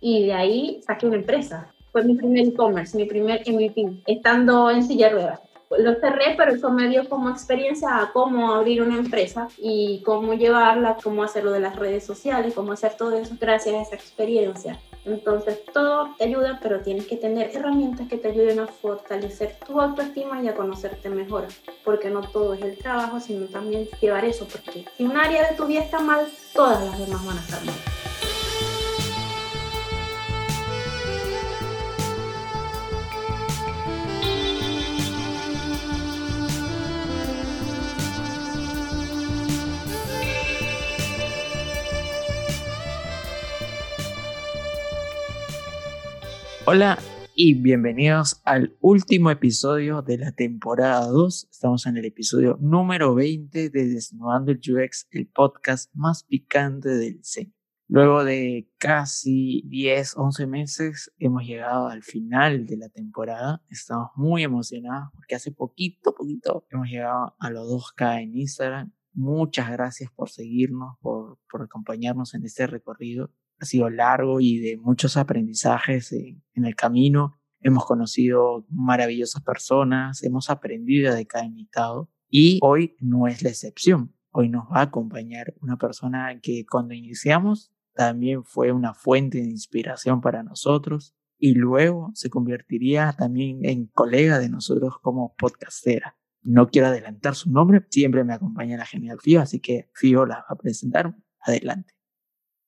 y de ahí saqué una empresa. Fue mi primer e-commerce, mi primer MVP, estando en silla de ruedas lo cerré, pero eso me dio como experiencia a cómo abrir una empresa y cómo llevarla, cómo hacerlo de las redes sociales, cómo hacer todo eso gracias a esa experiencia. Entonces, todo te ayuda, pero tienes que tener herramientas que te ayuden a fortalecer tu autoestima y a conocerte mejor, porque no todo es el trabajo, sino también llevar eso, porque si un área de tu vida está mal, todas las demás van a estar mal. Hola y bienvenidos al último episodio de la temporada 2. Estamos en el episodio número 20 de Desnudando el UX, el podcast más picante del diseño. Luego de casi 10, 11 meses hemos llegado al final de la temporada. Estamos muy emocionados porque hace poquito, poquito hemos llegado a los 2K en Instagram. Muchas gracias por seguirnos, por, por acompañarnos en este recorrido ha sido largo y de muchos aprendizajes en, el camino. Hemos conocido maravillosas personas, hemos aprendido de cada invitado y hoy no es la excepción. Hoy nos va a acompañar una persona que cuando iniciamos también fue una fuente de inspiración para nosotros y luego se convertiría también en colega de nosotros como podcastera. No quiero adelantar su nombre, siempre me acompaña la genial Fio, así que Fio la va a presentar. Adelante.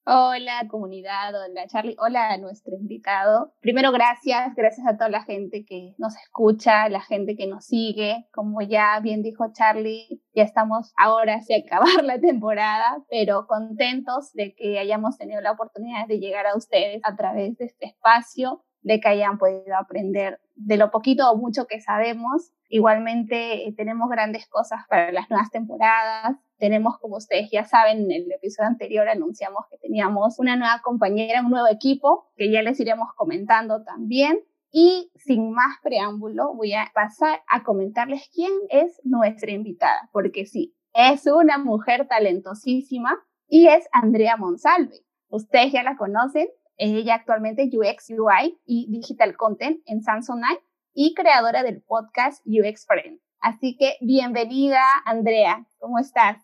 Hola comunidad, hola Charlie, hola a nuestro invitado. Primero gracias, gracias a toda la gente que nos escucha, la gente que nos sigue. Como ya bien dijo Charlie, ya estamos ahora sí a acabar la temporada, pero contentos de que hayamos tenido la oportunidad de llegar a ustedes a través de este espacio, de que hayan podido aprender de lo poquito o mucho que sabemos. Igualmente eh, tenemos grandes cosas para las nuevas temporadas. Tenemos, como ustedes ya saben, en el episodio anterior anunciamos que teníamos una nueva compañera, un nuevo equipo, que ya les iremos comentando también. Y sin más preámbulo, voy a pasar a comentarles quién es nuestra invitada, porque sí, es una mujer talentosísima y es Andrea Monsalve. Ustedes ya la conocen, ella actualmente UX, UI y Digital Content en Samsonite y creadora del podcast UX Friend. Así que bienvenida, Andrea. ¿Cómo estás?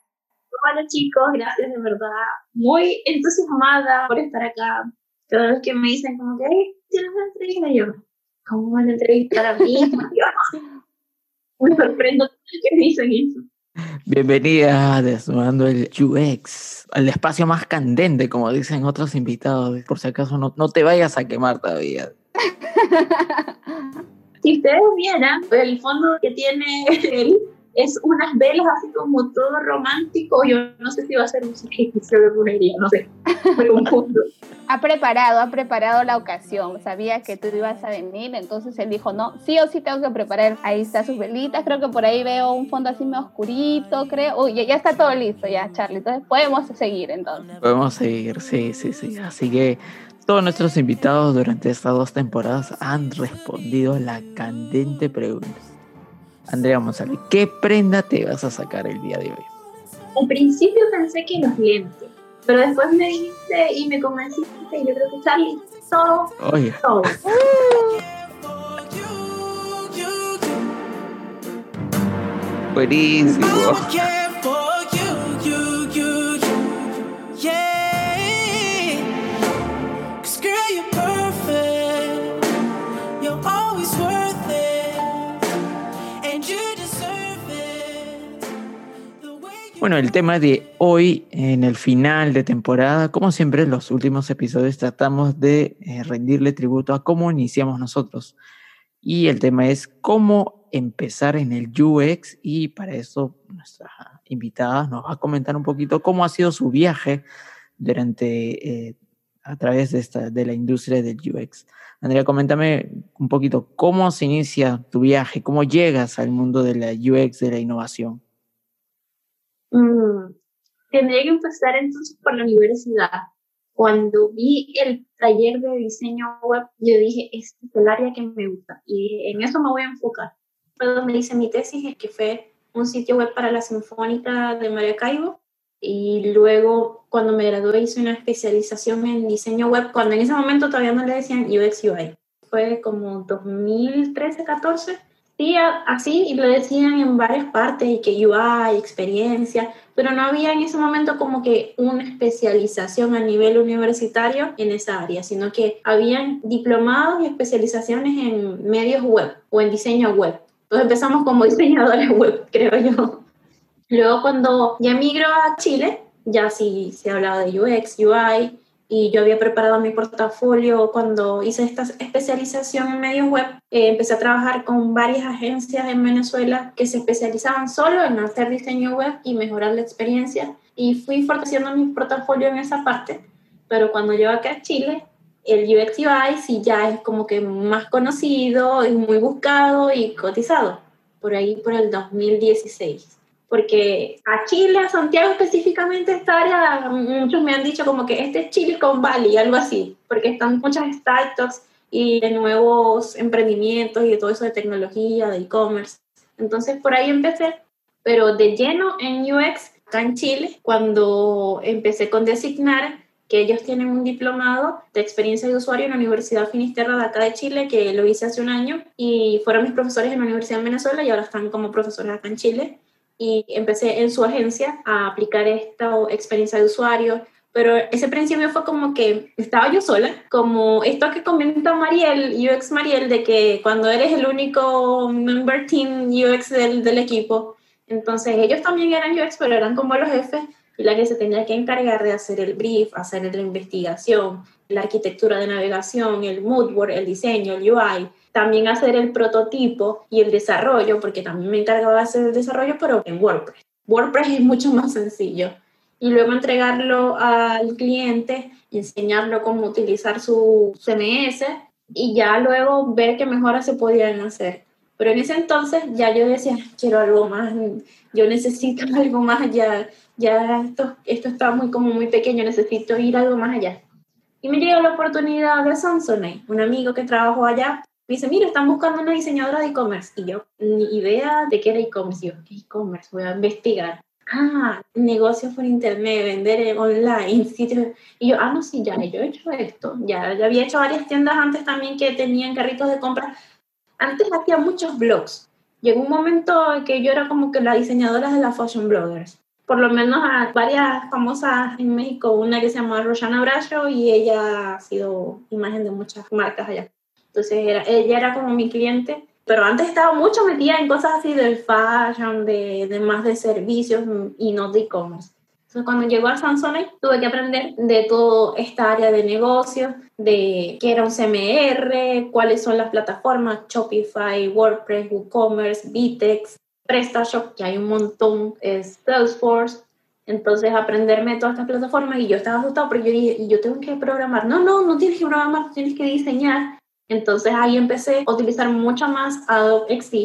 Hola chicos, gracias de verdad. Muy entusiasmada por estar acá. Todos los que me dicen como que, tienes una entrevista, yo, ¿cómo van a entrevistar a mí? me sorprendo que me dicen eso. Bienvenida a Desnudando el UX, al espacio más candente, como dicen otros invitados. Por si acaso no, no te vayas a quemar todavía. si ustedes vieran el fondo que tiene él, es unas velas así como todo romántico. Yo no sé si va a ser un sacrificio de brujería, no sé. Me confundo. ha preparado, ha preparado la ocasión. Sabía que tú ibas a venir, entonces él dijo, no, sí o sí tengo que preparar. Ahí está sus velitas, creo que por ahí veo un fondo así medio oscurito, creo. Uy, ya, está todo listo ya, Charlie. Entonces podemos seguir entonces. Podemos seguir, sí, sí, sí. Así que todos nuestros invitados durante estas dos temporadas han respondido a la candente pregunta. Andrea Monsalve, ¿qué prenda te vas a sacar el día de hoy? Al principio pensé que los lentes, pero después me dijiste y me convenciste y yo creo que Charlie, todo, Oye. todo. Buenísimo. Bueno, el tema de hoy, en el final de temporada, como siempre en los últimos episodios tratamos de eh, rendirle tributo a cómo iniciamos nosotros. Y el tema es cómo empezar en el UX y para eso nuestra invitada nos va a comentar un poquito cómo ha sido su viaje durante, eh, a través de, esta, de la industria del UX. Andrea, coméntame un poquito cómo se inicia tu viaje, cómo llegas al mundo de la UX, de la innovación. Mm, tendría que empezar entonces por la universidad. Cuando vi el taller de diseño web, yo dije, este es el área que me gusta y en eso me voy a enfocar. Fue donde hice mi tesis, que fue un sitio web para la Sinfónica de Maracaibo y luego cuando me gradué hice una especialización en diseño web, cuando en ese momento todavía no le decían UX UI. Fue como 2013, 14. Sí, así, y lo decían en varias partes, y que UI, experiencia, pero no había en ese momento como que una especialización a nivel universitario en esa área, sino que habían diplomados y especializaciones en medios web o en diseño web. Entonces empezamos como diseñadores web, creo yo. Luego cuando ya migro a Chile, ya sí se hablaba de UX, UI, y yo había preparado mi portafolio cuando hice esta especialización en medios web. Eh, empecé a trabajar con varias agencias en Venezuela que se especializaban solo en hacer diseño web y mejorar la experiencia y fui fortaleciendo mi portafolio en esa parte. Pero cuando llego acá a Chile, el UX ya es como que más conocido y muy buscado y cotizado, por ahí por el 2016 porque a Chile, a Santiago específicamente, esta área, muchos me han dicho como que este es Chile con Bali, algo así, porque están muchas startups y de nuevos emprendimientos y de todo eso de tecnología, de e-commerce. Entonces por ahí empecé, pero de lleno en UX, acá en Chile, cuando empecé con Designar, que ellos tienen un diplomado de experiencia de usuario en la Universidad Finisterra de acá de Chile, que lo hice hace un año, y fueron mis profesores en la Universidad de Venezuela y ahora están como profesores acá en Chile y empecé en su agencia a aplicar esta experiencia de usuario, pero ese principio fue como que estaba yo sola, como esto que comenta Mariel, UX Mariel, de que cuando eres el único member team UX del, del equipo, entonces ellos también eran UX, pero eran como los jefes y la que se tenía que encargar de hacer el brief, hacer la investigación, la arquitectura de navegación, el mood board, el diseño, el UI, también hacer el prototipo y el desarrollo, porque también me encargaba de hacer el desarrollo, pero en WordPress. WordPress es mucho más sencillo. Y luego entregarlo al cliente, enseñarlo cómo utilizar su CMS y ya luego ver qué mejoras se podían hacer. Pero en ese entonces ya yo decía, quiero algo más, yo necesito algo más ya ya esto, esto está muy, como muy pequeño, necesito ir algo más allá. Y me llegó la oportunidad de Samsonite, un amigo que trabajó allá, me dice, mira, están buscando una diseñadora de e-commerce. Y yo, ni idea de qué era e-commerce. Yo, e-commerce? Voy a investigar. Ah, negocios por internet, vender online, sitios. Y yo, ah, no, sí, ya, yo he hecho esto. Ya, ya había hecho varias tiendas antes también que tenían carritos de compra. Antes hacía muchos blogs. Llegó un momento en que yo era como que la diseñadora de las fashion bloggers por lo menos a varias famosas en México, una que se llama Rosana Bracho y ella ha sido imagen de muchas marcas allá. Entonces era, ella era como mi cliente, pero antes estaba mucho metida en cosas así del fashion, de, de más de servicios y no de e-commerce. Entonces cuando llegó a Samsonite tuve que aprender de toda esta área de negocios, de qué era un CMR, cuáles son las plataformas, Shopify, WordPress, WooCommerce, Vitex, PrestaShop, que hay un montón, es Salesforce. Entonces, aprenderme todas estas plataformas y yo estaba asustado porque yo dije, yo tengo que programar. No, no, no tienes que programar, tienes que diseñar. Entonces, ahí empecé a utilizar mucho más Adobe XD.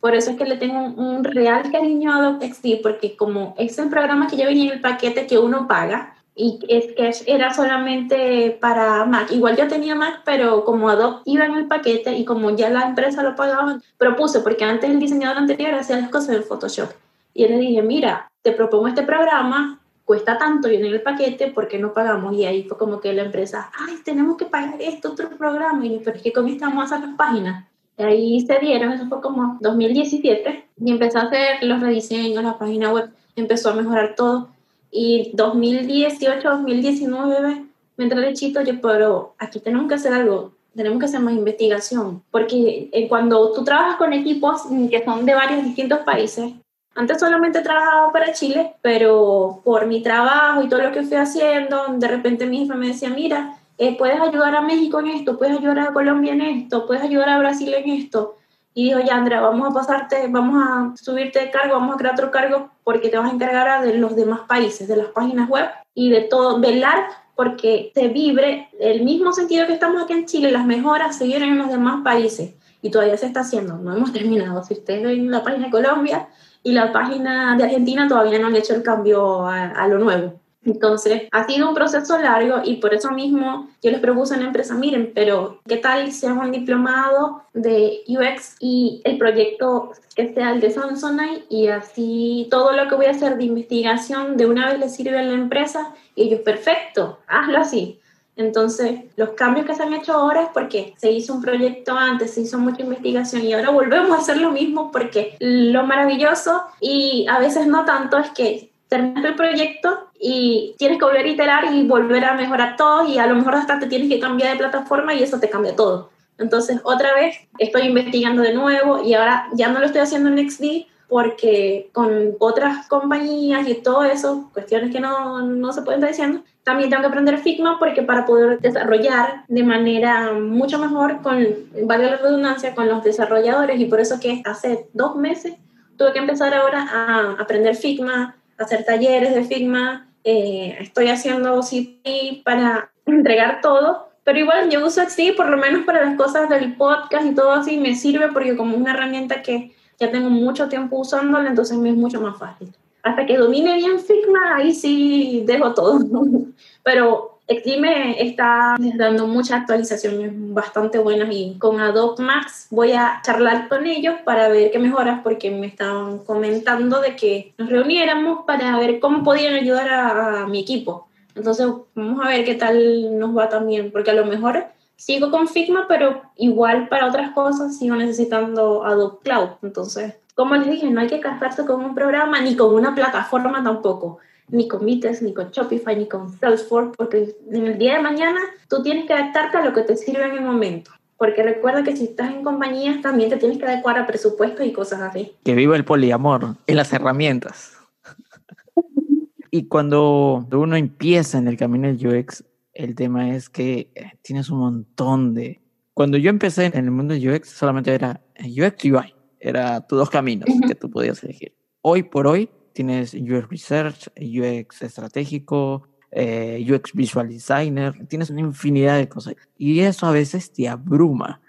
Por eso es que le tengo un, real cariño a Adobe XD, porque como es el programa que ya venía en el paquete que uno paga, y Sketch era solamente para Mac. Igual yo tenía Mac, pero como Adobe iba en el paquete y como ya la empresa lo pagaba, propuse, porque antes el diseñador anterior hacía las cosas en Photoshop. Y le dije, mira, te propongo este programa, cuesta tanto, viene en el paquete, ¿por qué no pagamos? Y ahí fue como que la empresa, ay, tenemos que pagar esto, otro programa. Y pero es que con esto vamos a hacer las páginas. Y ahí se dieron, eso fue como 2017, y empezó a hacer los rediseños, la página web, empezó a mejorar todo y 2018, 2019 me entré de chito, yo, pero aquí tenemos que hacer algo, tenemos que hacer más investigación, porque eh, cuando tú trabajas con equipos que son de varios distintos países, antes solamente trabajaba para Chile, pero por mi trabajo y todo lo que fui haciendo, de repente mi jefe me decía, mira, eh, puedes ayudar a México en esto, puedes ayudar a Colombia en esto, puedes ayudar a Brasil en esto. Y dijo, ya Andrea, vamos a pasarte, vamos a subirte de cargo, vamos a crear otro cargo porque te vas a encargar de los demás países, de las páginas web y de todo, velar porque se vibre el mismo sentido que estamos aquí en Chile, las mejoras se vienen en los demás países y todavía se está haciendo, no hemos terminado. Si ustedes ven la página de Colombia y la página de Argentina, todavía no han hecho el cambio a, a lo nuevo. Entonces, ha sido un proceso largo y por eso mismo yo les propuse a la empresa, miren, pero ¿qué tal si hago un diplomado de UX y el proyecto que sea el de Samsonite y así todo lo que voy a hacer de investigación de una vez le sirve a la empresa y ellos, perfecto, hazlo así. Entonces, los cambios que se han hecho ahora es porque se hizo un proyecto antes, se hizo mucha investigación y ahora volvemos a hacer lo mismo porque lo maravilloso y a veces no tanto es que terminas el proyecto y tienes que volver a iterar y volver a mejorar todo y a lo mejor hasta te tienes que cambiar de plataforma y eso te cambia todo. Entonces, otra vez estoy investigando de nuevo y ahora ya no lo estoy haciendo en XD porque con otras compañías y todo eso, cuestiones que no, no se pueden estar diciendo, también tengo que aprender Figma porque para poder desarrollar de manera mucho mejor con, vale la redundancia, con los desarrolladores. Y por eso que hace dos meses tuve que empezar ahora a aprender Figma, hacer talleres de Figma, eh, estoy haciendo CP para entregar todo, pero igual yo uso XD por lo menos para las cosas del podcast y todo así me sirve porque como una herramienta que ya tengo mucho tiempo usándola, entonces me es mucho más fácil hasta que domine bien Figma, ahí sí dejo todo. Pero Xime está dando muchas actualizaciones bastante buenas y con Adobe Max voy a charlar con ellos para ver qué mejoras porque me estaban comentando de que nos reuniéramos para ver cómo podían ayudar a, a mi equipo. Entonces vamos a ver qué tal nos va también, porque a lo mejor sigo con Figma, pero igual para otras cosas sigo necesitando Adobe Cloud. Entonces como les dije, no hay que casarse con un programa ni con una plataforma tampoco, ni con Mites, ni con Shopify, ni con Salesforce, porque en el día de mañana tú tienes que adaptarte a lo que te sirve en el momento. Porque recuerda que si estás en compañías también te tienes que adecuar a presupuestos y cosas así. Que viva el poliamor en las herramientas. y cuando uno empieza en el camino del UX, el tema es que eh, tienes un montón de... Cuando yo empecé en el mundo del UX solamente era UX UI era tus dos caminos que tú podías elegir. Hoy por hoy tienes UX Research, UX estratégico, eh, UX Visual Designer, tienes una infinidad de cosas. Y eso a veces te abruma.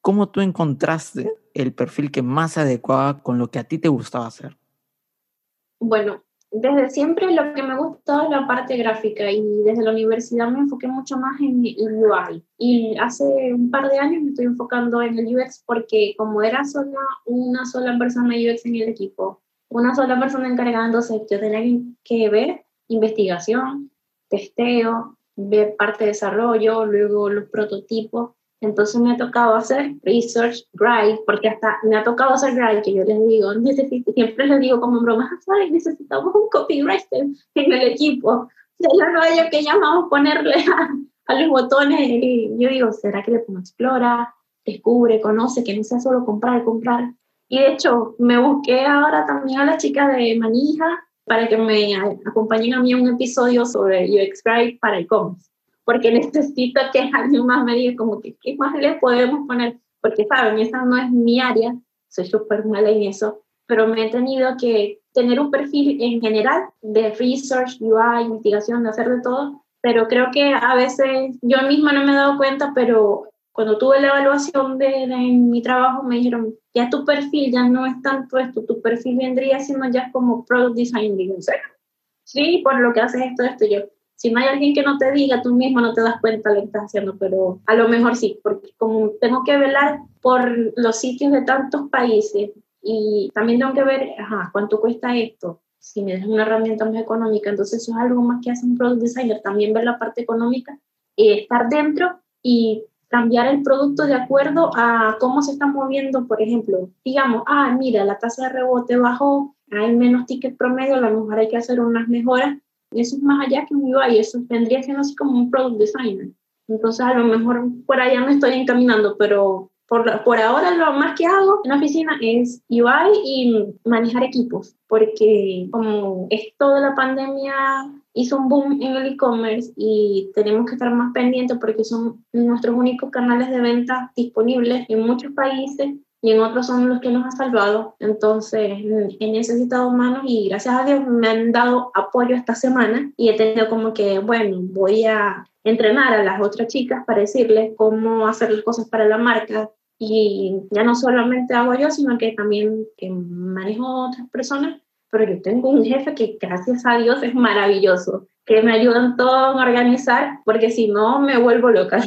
¿Cómo tú encontraste el perfil que más se adecuaba con lo que a ti te gustaba hacer? Bueno, desde siempre lo que me gustó es la parte gráfica y desde la universidad me enfoqué mucho más en el UI. Y hace un par de años me estoy enfocando en el UX porque como era solo una sola persona UX en el equipo, una sola persona encargada, entonces yo tenía que ver investigación, testeo, ver parte de desarrollo, luego los prototipos entonces me ha tocado hacer research, write, porque hasta me ha tocado hacer write, que yo les digo, necesito, siempre les digo como broma, ¿sabes? Necesitamos un copywriter en el equipo. Ya no hay que llamamos ponerle a, los botones y yo digo, ¿será que le pongo explora, descubre, conoce, que no sea solo comprar, comprar? Y de hecho, me busqué ahora también a la chica de Manija para que me acompañen a mí en un episodio sobre UX Write para e-commerce porque necesito que alguien más me diga como que qué más le podemos poner, porque saben, esa no es mi área, soy súper mala en eso, pero me he tenido que tener un perfil en general de research, UI, investigación, de hacer de todo, pero creo que a veces yo misma no me he dado cuenta, pero cuando tuve la evaluación de, de, mi trabajo me dijeron, ya tu perfil ya no es tanto esto, tu perfil vendría siendo ya como product design, digo, Sí, por lo que haces esto, esto, yo, si no hay alguien que no te diga, tú mismo no te das cuenta lo que estás haciendo, pero a lo mejor sí, porque como tengo que velar por los sitios de tantos países y también tengo que ver, ajá, cuánto cuesta esto, si me das una herramienta más económica, entonces eso es algo más que hace un product designer, también ver la parte económica, y estar dentro y cambiar el producto de acuerdo a cómo se está moviendo, por ejemplo, digamos, ah, mira, la tasa de rebote bajó, hay menos tickets promedio, a lo mejor hay que hacer unas mejoras eso es más allá que un UI, eso vendría siendo así como un product designer. Entonces, a lo mejor por allá me estoy encaminando, pero por, por ahora lo más que hago en la oficina es UI y manejar equipos, porque como esto de la pandemia hizo un boom en el e-commerce y tenemos que estar más pendientes porque son nuestros únicos canales de venta disponibles en muchos países y en otros son los que nos han salvado. Entonces, he necesitado manos y gracias a Dios me han dado apoyo esta semana y he tenido como que, bueno, voy a entrenar a las otras chicas para decirles cómo hacer las cosas para la marca. Y ya no solamente hago yo, sino que también que manejo otras personas. Pero yo tengo un jefe que, gracias a Dios, es maravilloso. Que me ayudan todo a organizar, porque si no me vuelvo loca.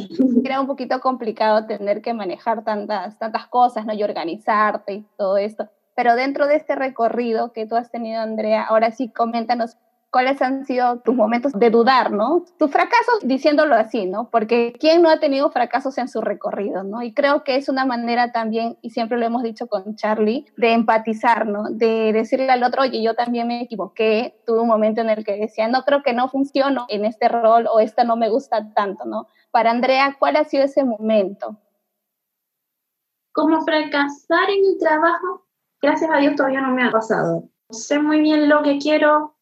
Era un poquito complicado tener que manejar tantas, tantas cosas, ¿no? Y organizarte y todo esto. Pero dentro de este recorrido que tú has tenido, Andrea, ahora sí, coméntanos cuáles han sido tus momentos de dudar, ¿no? Tus fracasos, diciéndolo así, ¿no? Porque ¿quién no ha tenido fracasos en su recorrido, ¿no? Y creo que es una manera también, y siempre lo hemos dicho con Charlie, de empatizar, ¿no? De decirle al otro, oye, yo también me equivoqué, tuve un momento en el que decía, no creo que no funciono en este rol o esta no me gusta tanto, ¿no? Para Andrea, ¿cuál ha sido ese momento? Como fracasar en el trabajo, gracias a Dios todavía no me ha pasado. Sé muy bien lo que quiero,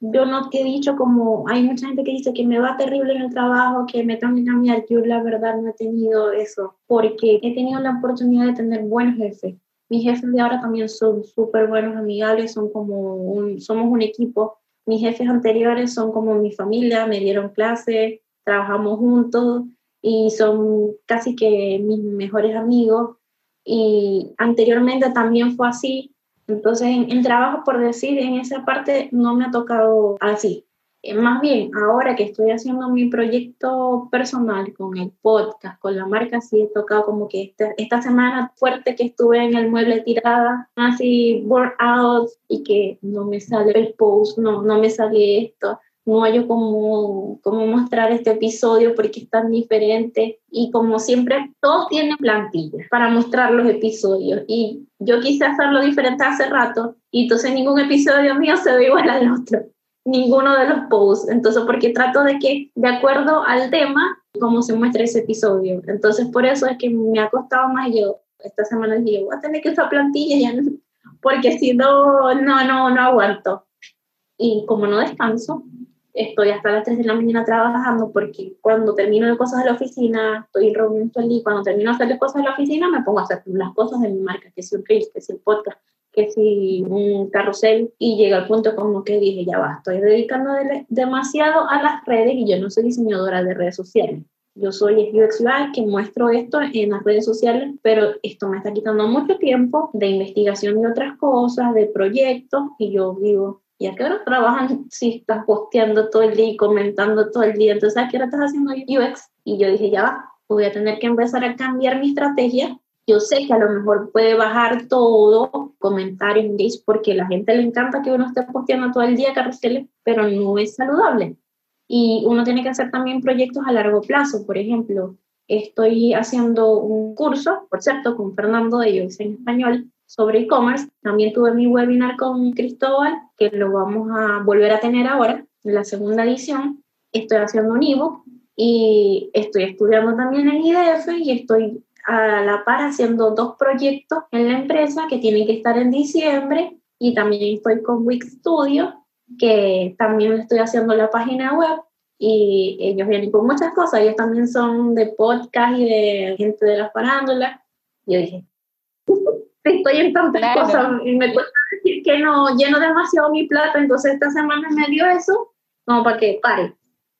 yo no te he dicho como, hay mucha gente que dice que me va terrible en el trabajo, que me tengo que cambiar, yo la verdad no he tenido eso, porque he tenido la oportunidad de tener buenos jefes. Mis jefes de ahora también son súper buenos, amigables, son como un, somos un equipo. Mis jefes anteriores son como mi familia, me dieron clase, trabajamos juntos y son casi que mis mejores amigos. Y anteriormente también fue así, entonces, en, trabajo, por decir, en esa parte no me ha tocado así. Eh, más bien, ahora que estoy haciendo mi proyecto personal con el podcast, con la marca, sí he tocado como que esta, esta semana fuerte que estuve en el mueble tirada, así out y que no me sale el post, no, no me sale esto no hay cómo, cómo mostrar este episodio porque es tan diferente. Y como siempre todos tienen plantillas para mostrar los episodios. Y yo quise hacerlo diferente hace rato y entonces ningún episodio mío se ve igual al otro, ninguno de los posts, entonces porque trato de que de acuerdo al tema cómo se muestra ese episodio, entonces por eso es que me ha costado más. Yo esta semana dije voy a tener que usar plantillas ya porque si no, no, no, no aguanto. Y como no descanso estoy hasta las 3 de la mañana trabajando porque cuando termino de cosas de la oficina, estoy en reunión todo el cuando termino de hacer las cosas de la oficina me pongo a hacer las cosas de mi marca, que si un reel, que si el podcast, que si un carrusel y llega al punto como que dije, ya va, estoy dedicando demasiado a las redes y yo no soy diseñadora de redes sociales. Yo soy UX UI que muestro esto en las redes sociales, pero esto me está quitando mucho tiempo de investigación de otras cosas, de proyectos, y yo digo, ¿y a qué hora trabajan si estás posteando todo el día y comentando todo el día? Entonces, ¿a qué hora estás haciendo UX? Y yo dije, ya va, voy a tener que empezar a cambiar mi estrategia. Yo sé que a lo mejor puede bajar todo, comentarios, engage, porque a la gente le encanta que uno esté posteando todo el día carruseles, pero no es saludable. Y uno tiene que hacer también proyectos a largo plazo. Por ejemplo, estoy haciendo un curso, por cierto, con Fernando de UX en español, sobre e-commerce. También tuve mi webinar con Cristóbal, que lo vamos a volver a tener ahora, en la segunda edición. Estoy haciendo un ebook y estoy estudiando también en IDF y estoy a la par haciendo dos proyectos en la empresa que tienen que estar en diciembre y también estoy con Wix Studio, que también estoy haciendo la página web y ellos vienen con muchas cosas, ellos también son de podcast y de gente de las farándulas. Yo dije, estoy en tantas cosas y me cuesta decir que no lleno demasiado mi plato, entonces esta semana me dio eso como para que pare.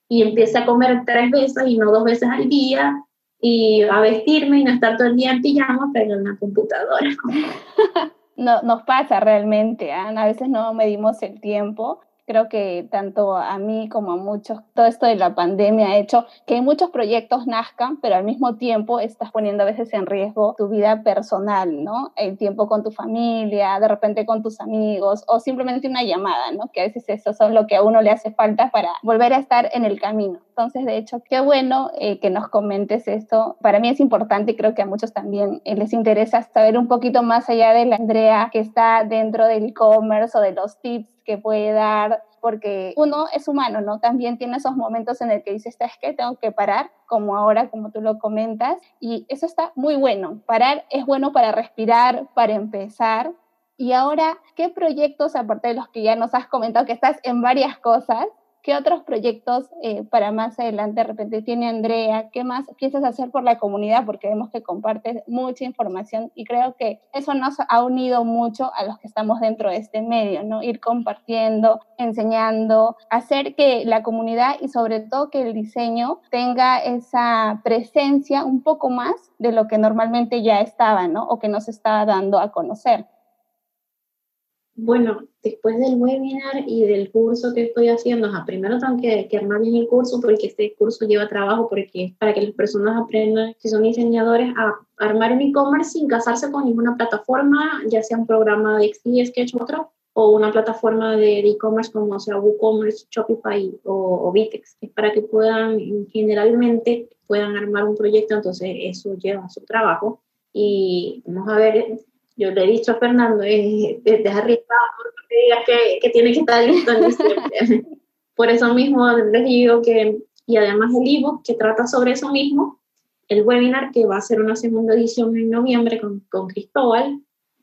Y empiece a comer tres veces y no dos veces al día y a vestirme y no estar todo el día en pijama pero en la computadora. no, nos pasa realmente, Ana, a veces no medimos el tiempo Creo que tanto a mí como a muchos, todo esto de la pandemia ha hecho que muchos proyectos nazcan, pero al mismo tiempo estás poniendo a veces en riesgo tu vida personal, ¿no? El tiempo con tu familia, de repente con tus amigos o simplemente una llamada, ¿no? Que a veces eso es lo que a uno le hace falta para volver a estar en el camino. Entonces, de hecho, qué bueno eh, que nos comentes esto. Para mí es importante y creo que a muchos también eh, les interesa saber un poquito más allá de la Andrea que está dentro del e-commerce o de los tips que puede dar, porque uno es humano, ¿no? También tiene esos momentos en el que dices, es que tengo que parar, como ahora, como tú lo comentas, y eso está muy bueno. Parar es bueno para respirar, para empezar. Y ahora, ¿qué proyectos, aparte de los que ya nos has comentado, que estás en varias cosas, ¿Qué otros proyectos eh, para más adelante de repente tiene Andrea? ¿Qué más piensas hacer por la comunidad? Porque vemos que compartes mucha información y creo que eso nos ha unido mucho a los que estamos dentro de este medio, ¿no? Ir compartiendo, enseñando, hacer que la comunidad y sobre todo que el diseño tenga esa presencia un poco más de lo que normalmente ya estaba, ¿no? O que nos está dando a conocer. Bueno, después del webinar y del curso que estoy haciendo, primero tengo que, armar bien el curso porque este curso lleva trabajo porque para que las personas aprendan, si son diseñadores, a armar un e-commerce sin casarse con ninguna plataforma, ya sea un programa de XD, Sketch o otro, o una plataforma de e-commerce como sea WooCommerce, Shopify o, o Vitex. Es para que puedan, generalmente, puedan armar un proyecto, entonces eso lleva su trabajo. Y vamos a ver yo le he dicho a Fernando, es, es, arriesgado porque digas que, que, tiene que estar listo en diciembre. Por eso mismo les digo que, y además el ebook que trata sobre eso mismo, el webinar que va a ser una segunda edición en noviembre con, con Cristóbal,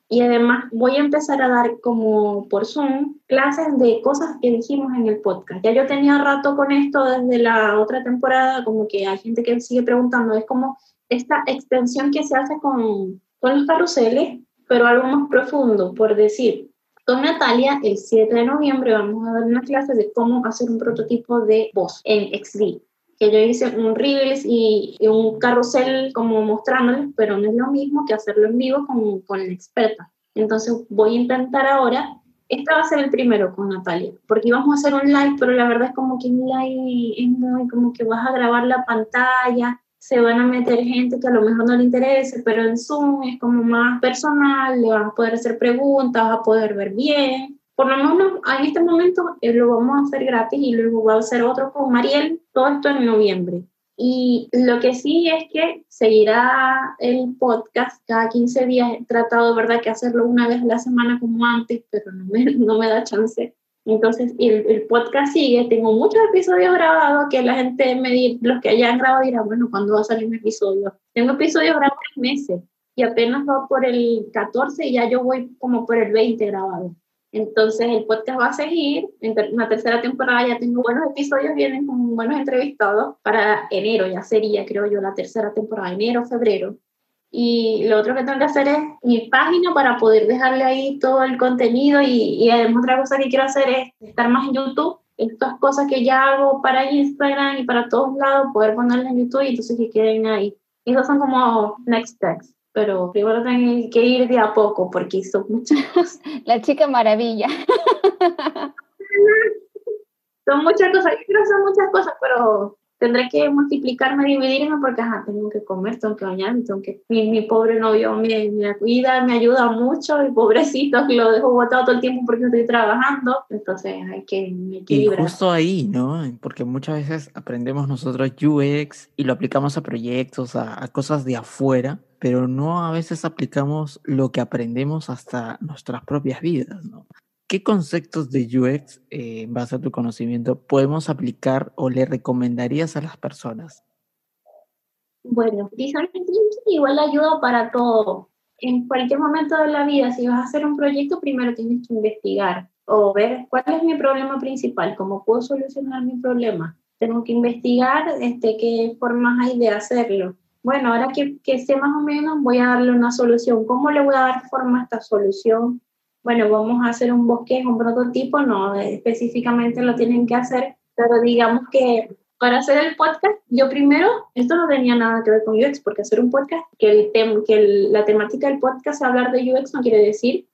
y además voy a empezar a dar como por Zoom clases de cosas que dijimos en el podcast. Ya yo tenía rato con esto desde la otra temporada, como que hay gente que sigue preguntando, es como esta extensión que se hace con, con los carruseles, pero algo más profundo, por decir, con Natalia, el 7 de noviembre vamos a dar una clase de cómo hacer un prototipo de voz en XD. Que yo hice un Reels y, un carrusel como mostrándoles, pero no es lo mismo que hacerlo en vivo con, con la experta. Entonces voy a intentar ahora, este va a ser el primero con Natalia, porque íbamos a hacer un live, pero la verdad es como que un live es muy como que vas a grabar la pantalla se van a meter gente que a lo mejor no le interese, pero en Zoom es como más personal, le vas a poder hacer preguntas, a poder ver bien. Por lo menos en este momento eh, lo vamos a hacer gratis y luego va a hacer otro con Mariel, todo esto en noviembre. Y lo que sí es que seguirá el podcast cada 15 días. He tratado, ¿verdad?, que hacerlo una vez a la semana como antes, pero no me, no me da chance. Entonces, el, el, podcast sigue. Tengo muchos episodios grabados que la gente me los que hayan grabado dirán, bueno, ¿cuándo va a salir mi episodio? Tengo episodios grabados en meses y apenas va por el 14 y ya yo voy como por el 20 grabado. Entonces, el podcast va a seguir. En una tercera temporada ya tengo buenos episodios, vienen con buenos entrevistados. Para enero ya sería, creo yo, la tercera temporada, enero, febrero. Y lo otro que tengo que hacer es mi página para poder dejarle ahí todo el contenido y, y además otra cosa que quiero hacer es estar más en YouTube. Estas cosas que ya hago para Instagram y para todos lados, poder ponerlas en YouTube y entonces que queden ahí. Esos son como next steps pero primero tengo que ir de a poco porque son muchas. La chica maravilla. son muchas cosas, yo quiero hacer muchas cosas, pero tendré que multiplicarme, dividirme porque ajá, tengo que comer, tengo que bañarme, tengo que... Mi, mi pobre novio me, me, cuida, me ayuda mucho, y pobrecito lo dejo botado todo el tiempo porque estoy trabajando, entonces hay que equilibrar. Y justo ahí, ¿no? Porque muchas veces aprendemos nosotros UX y lo aplicamos a proyectos, a, a cosas de afuera, pero no a veces aplicamos lo que aprendemos hasta nuestras propias vidas, ¿no? ¿Qué conceptos de UX, eh, en base a tu conocimiento, podemos aplicar o le recomendarías a las personas? Bueno, design thinking igual ayuda para todo. En cualquier momento de la vida, si vas a hacer un proyecto, primero tienes que investigar o ver cuál es mi problema principal, cómo puedo solucionar mi problema. Tengo que investigar este, qué formas hay de hacerlo. Bueno, ahora que, que sé más o menos, voy a darle una solución. ¿Cómo le voy a dar forma a esta solución? Bueno, vamos a hacer un bosque, un prototipo, no específicamente lo tienen que hacer, pero digamos que para hacer el podcast, yo primero, esto no tenía nada que ver con UX, porque hacer un podcast, que, el tem que la temática del podcast hablar de UX no quiere decir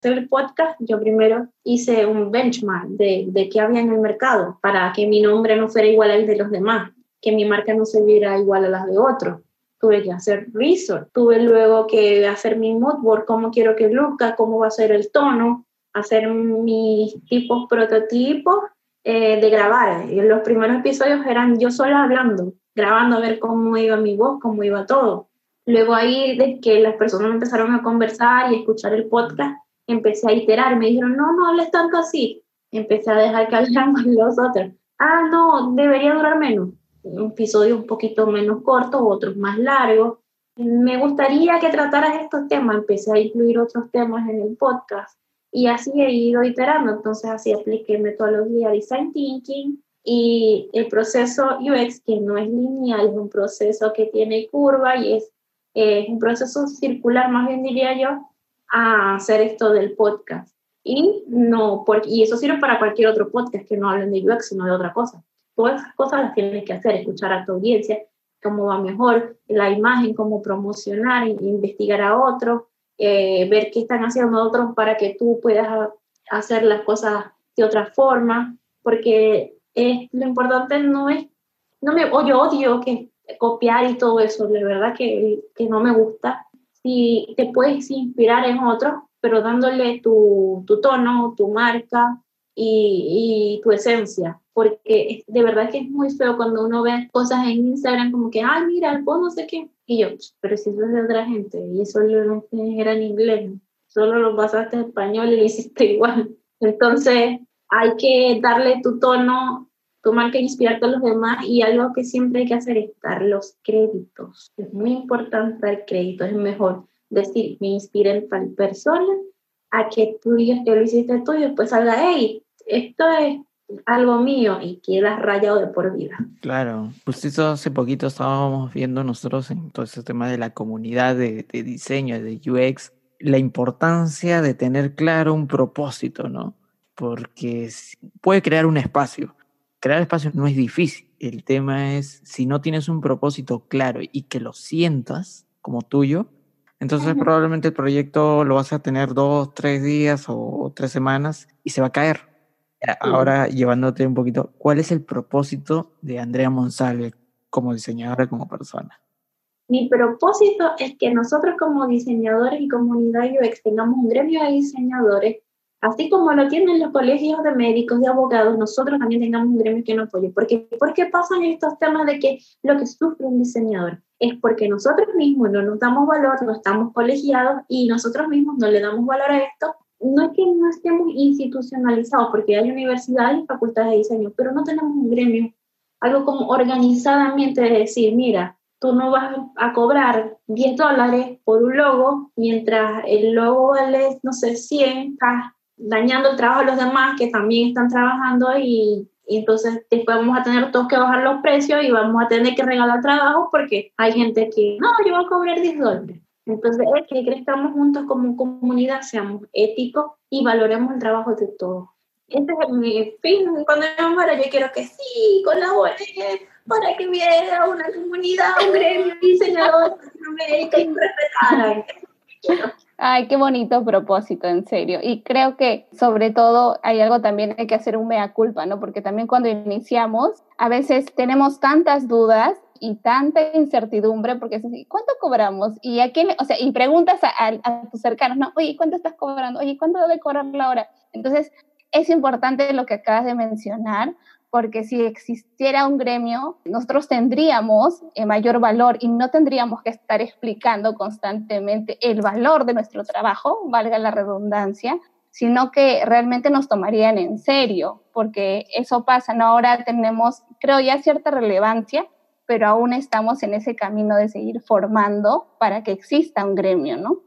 hacer el podcast, yo primero hice un benchmark de, de qué había en el mercado para que mi nombre no fuera igual al de los demás, que mi marca no se viera igual a las de otros tuve que hacer research, tuve luego que hacer mi mood board, cómo quiero que luzca, cómo va a ser el tono, hacer mis tipos prototipos eh, de grabar. Y los primeros episodios eran yo sola hablando, grabando a ver cómo iba mi voz, cómo iba todo. Luego ahí de que las personas empezaron a conversar y escuchar el podcast, empecé a iterar. Me dijeron, no, no hables tanto así. Empecé a dejar que hablaran los otros. Ah, no, debería durar menos episodios un poquito menos cortos, otros más largos. Me gustaría que trataras estos temas, empecé a incluir otros temas en el podcast y así he ido iterando, entonces así apliqué metodología Design Thinking y el proceso UX, que no es lineal, es un proceso que tiene curva y es, un proceso circular, más bien diría yo, a hacer esto del podcast. Y, no, y eso sirve para cualquier otro podcast que no hablen de UX, sino de otra cosa todas esas cosas las tienes que hacer, escuchar a tu audiencia, cómo va mejor la imagen, cómo promocionar, investigar a otros, eh, ver qué están haciendo otros para que tú puedas hacer las cosas de otra forma, porque es, lo importante no es, no me, o yo odio que copiar y todo eso, de verdad que, que no me gusta. Si te puedes inspirar en otros, pero dándole tu, tu tono, tu marca y, y, tu esencia, porque de verdad que es muy feo cuando uno ve cosas en Instagram como que, ay, mira, vos no sé qué, y yo, pero si eso es de otra gente, y eso era en inglés, solo lo pasaste en español y lo hiciste igual. Entonces, hay que darle tu tono tu marca inspirarte a los demás y algo que siempre hay que hacer es dar los créditos. Es muy importante dar créditos, es mejor decir, me inspiré en tal persona, a que tú digas que lo hiciste tú y después salga, hey, esto es algo mío y quedas rayado de por vida. Claro, justo hace poquito estábamos viendo nosotros en todo ese tema de la comunidad de, de diseño, de UX, la importancia de tener claro un propósito, ¿no? Porque puede crear un espacio, crear espacios no es difícil. El tema es si no tienes un propósito claro y que lo sientas como tuyo, entonces probablemente el proyecto lo vas a tener dos, tres días o tres semanas y se va a caer. Ahora llevándote un poquito, ¿cuál es el propósito de Andrea Monsalve como diseñadora, como persona? Mi propósito es que nosotros como diseñadores y comunidad UX tengamos un gremio de diseñadores Así como lo tienen los colegios de médicos, de abogados, nosotros también tengamos un gremio que nos apoye. Porque, ¿Por qué pasan estos temas de que lo que sufre un diseñador? Es porque nosotros mismos no nos damos valor, no estamos colegiados y nosotros mismos no le damos valor a esto. No es que no estemos institucionalizados, porque hay universidades y facultades de diseño, pero no tenemos un gremio, algo como organizadamente de decir, mira, tú no vas a cobrar 10 dólares por un logo, mientras el logo vale, no sé, 100, dañando el trabajo de los demás que también están trabajando y, entonces después vamos a tener todos que bajar los precios y vamos a tener que regalar trabajo porque hay gente que, no, yo voy a cobrar 10 dólares. Entonces es que crezcamos juntos como comunidad, seamos éticos y valoremos el trabajo de todos. Este es mi fin. Cuando yo muera, yo quiero que sí, colabore para que hubiera una comunidad, un gremio diseñador de América y. Ay, qué bonito propósito, en serio. Y creo que sobre todo hay algo también hay que hacer un mea culpa, ¿no? Porque también cuando iniciamos, a veces tenemos tantas dudas y tanta incertidumbre porque es así, ¿cuánto cobramos? Y a quién, o sea, y preguntas a, tus cercanos, ¿no? Oye, ¿cuánto estás cobrando? Oye, ¿cuánto debe cobrar la hora? Entonces, es importante lo que acabas de mencionar, porque si existiera un gremio, nosotros tendríamos eh, mayor valor y no tendríamos que estar explicando constantemente el valor de nuestro trabajo, valga la redundancia, sino que realmente nos tomarían en serio, porque eso pasa, ¿no? Ahora tenemos, creo ya cierta relevancia, pero aún estamos en ese camino de seguir formando para que exista un gremio, ¿no?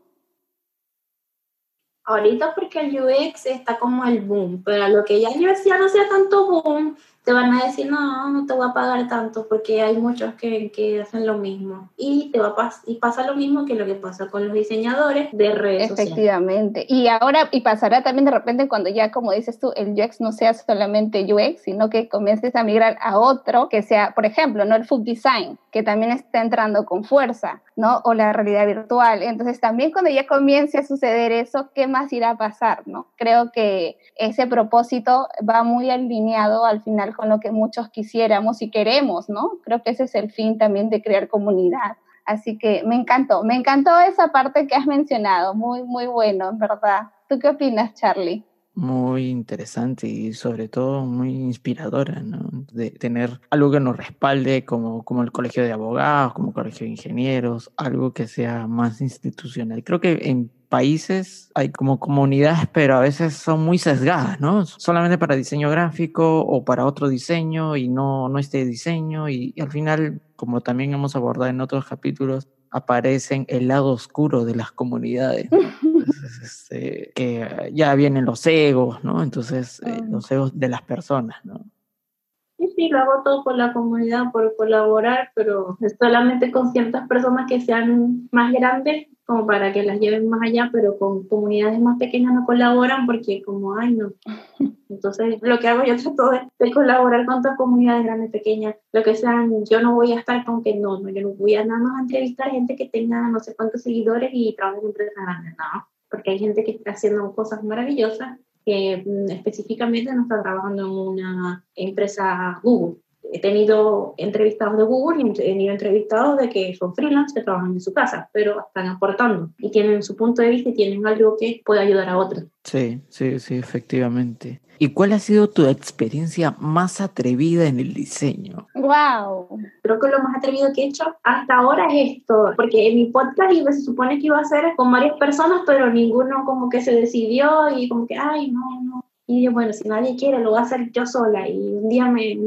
Ahorita porque el UX está como el boom, pero lo que ya yo decía no sea tanto boom, te van a decir, no, no te voy a pagar tanto porque hay muchos que, que hacen lo mismo. Y, te va y pasa lo mismo que lo que pasa con los diseñadores de redes Efectivamente. Y ahora, y pasará también de repente cuando ya, como dices tú, el UX no sea solamente UX, sino que comiences a migrar a otro que sea, por ejemplo, ¿no? el food design, que también está entrando con fuerza, ¿no? O la realidad virtual. Entonces también cuando ya comience a suceder eso, ¿qué más irá a pasar, ¿no? Creo que ese propósito va muy alineado al final con lo que muchos quisiéramos y queremos, ¿no? Creo que ese es el fin también de crear comunidad. Así que me encantó, me encantó esa parte que has mencionado, muy, muy bueno, en verdad. ¿Tú qué opinas, Charlie? Muy interesante y sobre todo muy inspiradora, ¿no? De tener algo que nos respalde como, como el colegio de abogados, como el colegio de ingenieros, algo que sea más institucional. Creo que en países hay como comunidades, pero a veces son muy sesgadas, ¿no? Solamente para diseño gráfico o para otro diseño y no, no este diseño. Y, al final, como también hemos abordado en otros capítulos, aparecen el lado oscuro de las comunidades. Este, que ya vienen los egos, ¿no? Entonces, eh, los egos de las personas, ¿no? Sí, sí, lo hago todo por la comunidad, por colaborar, pero solamente con ciertas personas que sean más grandes como para que las lleven más allá, pero con comunidades más pequeñas no colaboran porque como, ay, no. Entonces, lo que hago yo trato de, de colaborar con otras comunidades grandes, pequeñas, lo que sean, yo no voy a estar con que no, no, yo no voy a nada más entrevistar gente que tenga no sé cuántos seguidores y trabaje en empresas grandes, no, porque hay gente que está haciendo cosas maravillosas que mm, específicamente no está trabajando en una empresa Google he tenido entrevistados de Google y he tenido entrevistados de que son freelance, que trabajan en su casa, pero están aportando y tienen su punto de vista y tienen algo que puede ayudar a otros. Sí, sí, sí, efectivamente. ¿Y cuál ha sido tu experiencia más atrevida en el diseño? Wow. Creo que lo más atrevido que he hecho hasta ahora es esto, porque en mi podcast se supone que iba a ser con varias personas, pero ninguno como que se decidió y como que, ay, no, no, y yo, bueno, si nadie quiere, lo voy a hacer yo sola. Y un día me,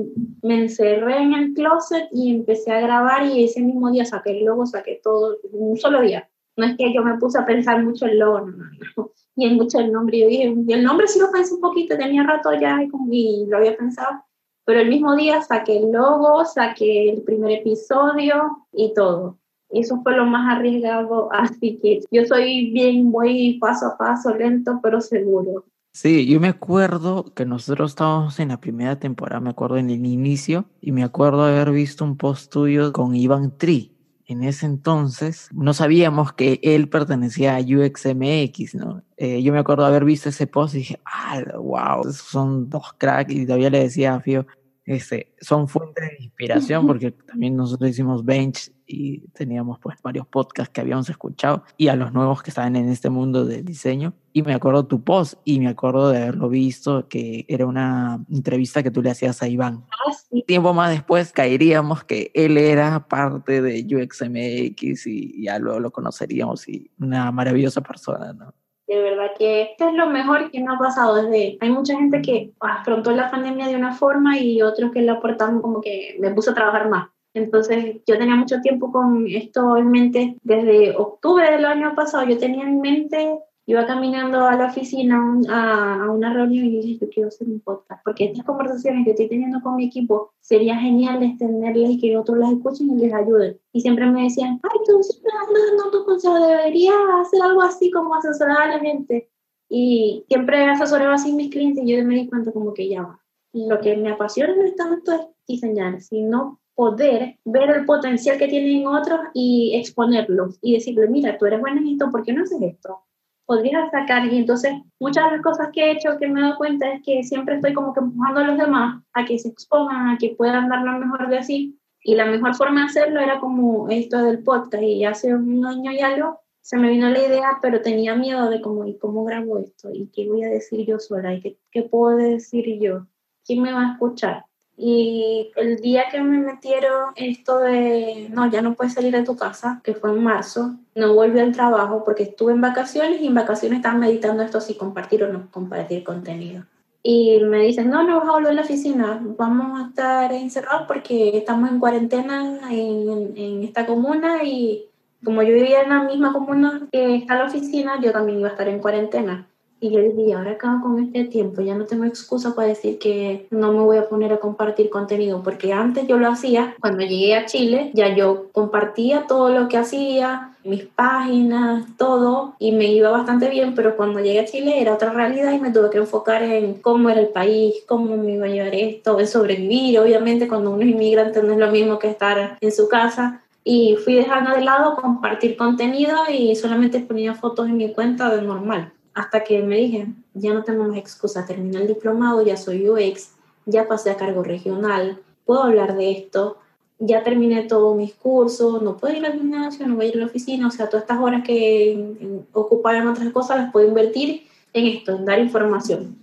me encerré en el closet y empecé a grabar y ese mismo día saqué el logo, saqué todo, un solo día. No es que yo me puse a pensar mucho el logo, no, no, Y en mucho el nombre. Yo dije, el nombre sí lo pensé un poquito, tenía rato ya y, y lo había pensado. Pero el mismo día saqué el logo, saqué el primer episodio y todo. Y eso fue lo más arriesgado, así que yo soy bien, voy paso a paso, lento, pero seguro. Sí, yo me acuerdo que nosotros estábamos en la primera temporada, me acuerdo en el inicio, y me acuerdo haber visto un post tuyo con Iván Tri. En ese entonces no sabíamos que él pertenecía a UXMX, ¿no? Eh, yo me acuerdo haber visto ese post y dije, ah, wow, son dos cracks, y todavía le decía a Fío, este, son fuentes de inspiración porque también nosotros hicimos Bench y teníamos pues varios podcasts que habíamos escuchado y a los nuevos que estaban en este mundo del diseño. Y me acuerdo tu post y me acuerdo de haberlo visto, que era una entrevista que tú le hacías a Iván. Ah, Tiempo más después caeríamos que él era parte de UXMX y ya luego lo conoceríamos y una maravillosa persona, ¿no? De verdad que esto es lo mejor que nos ha pasado desde... Hay mucha gente que afrontó la pandemia de una forma y otros que la aportaron como que me puso a trabajar más. Entonces yo tenía mucho tiempo con esto en mente desde octubre del año pasado. Yo tenía en mente iba caminando a la oficina a, a, una reunión y dije, yo quiero hacer un podcast, porque estas conversaciones que estoy teniendo con mi equipo sería genial extenderles y que otros las escuchen y les ayuden. Y siempre me decían, ay, tú andas dando tu consejo, deberías hacer algo así como asesorar a la gente. Y siempre asesoraba así mis clientes y yo me di cuenta como que ya va. Lo que me apasiona en este momento es diseñar, sino poder ver el potencial que tienen otros y exponerlos y decirle, mira, tú eres bueno en esto, ¿por qué no haces esto? podrías sacar. Y entonces, muchas de las cosas que he hecho que me he dado cuenta es que siempre estoy como que empujando a los demás a que se expongan, a que puedan dar lo mejor de sí. Y la mejor forma de hacerlo era como esto del podcast. Y hace un año y algo se me vino la idea, pero tenía miedo de cómo, ¿y cómo grabo esto? ¿Y qué voy a decir yo sola? ¿Y qué, qué puedo decir yo? ¿Quién me va a escuchar? Y el día que me metieron esto de, no, ya no puedes salir de tu casa, que fue en marzo, no volví al trabajo porque estuve en vacaciones y en vacaciones estaba meditando esto si compartir o no compartir contenido. Y me dicen, no, no vas a volver a la oficina, vamos a estar encerrados porque estamos en cuarentena en, en esta comuna y como yo vivía en la misma comuna que está la oficina, yo también iba a estar en cuarentena. Y yo dije, ahora acabo con este tiempo, ya no tengo excusa para decir que no me voy a poner a compartir contenido, porque antes yo lo hacía, cuando llegué a Chile, ya yo compartía todo lo que hacía, mis páginas, todo, y me iba bastante bien, pero cuando llegué a Chile era otra realidad y me tuve que enfocar en cómo era el país, cómo me iba a llevar esto, en sobrevivir, obviamente cuando uno es inmigrante no es lo mismo que estar en su casa, y fui dejando de lado compartir contenido y solamente ponía fotos en mi cuenta de normal hasta que me dije, ya no tengo más excusa, terminé el diplomado, ya soy UX, ya pasé a cargo regional, puedo hablar de esto, ya terminé todos mis cursos, no puedo ir al gimnasio, no voy a ir a la oficina, o sea, todas estas horas que ocupaba en otras cosas las puedo invertir en esto, en dar información.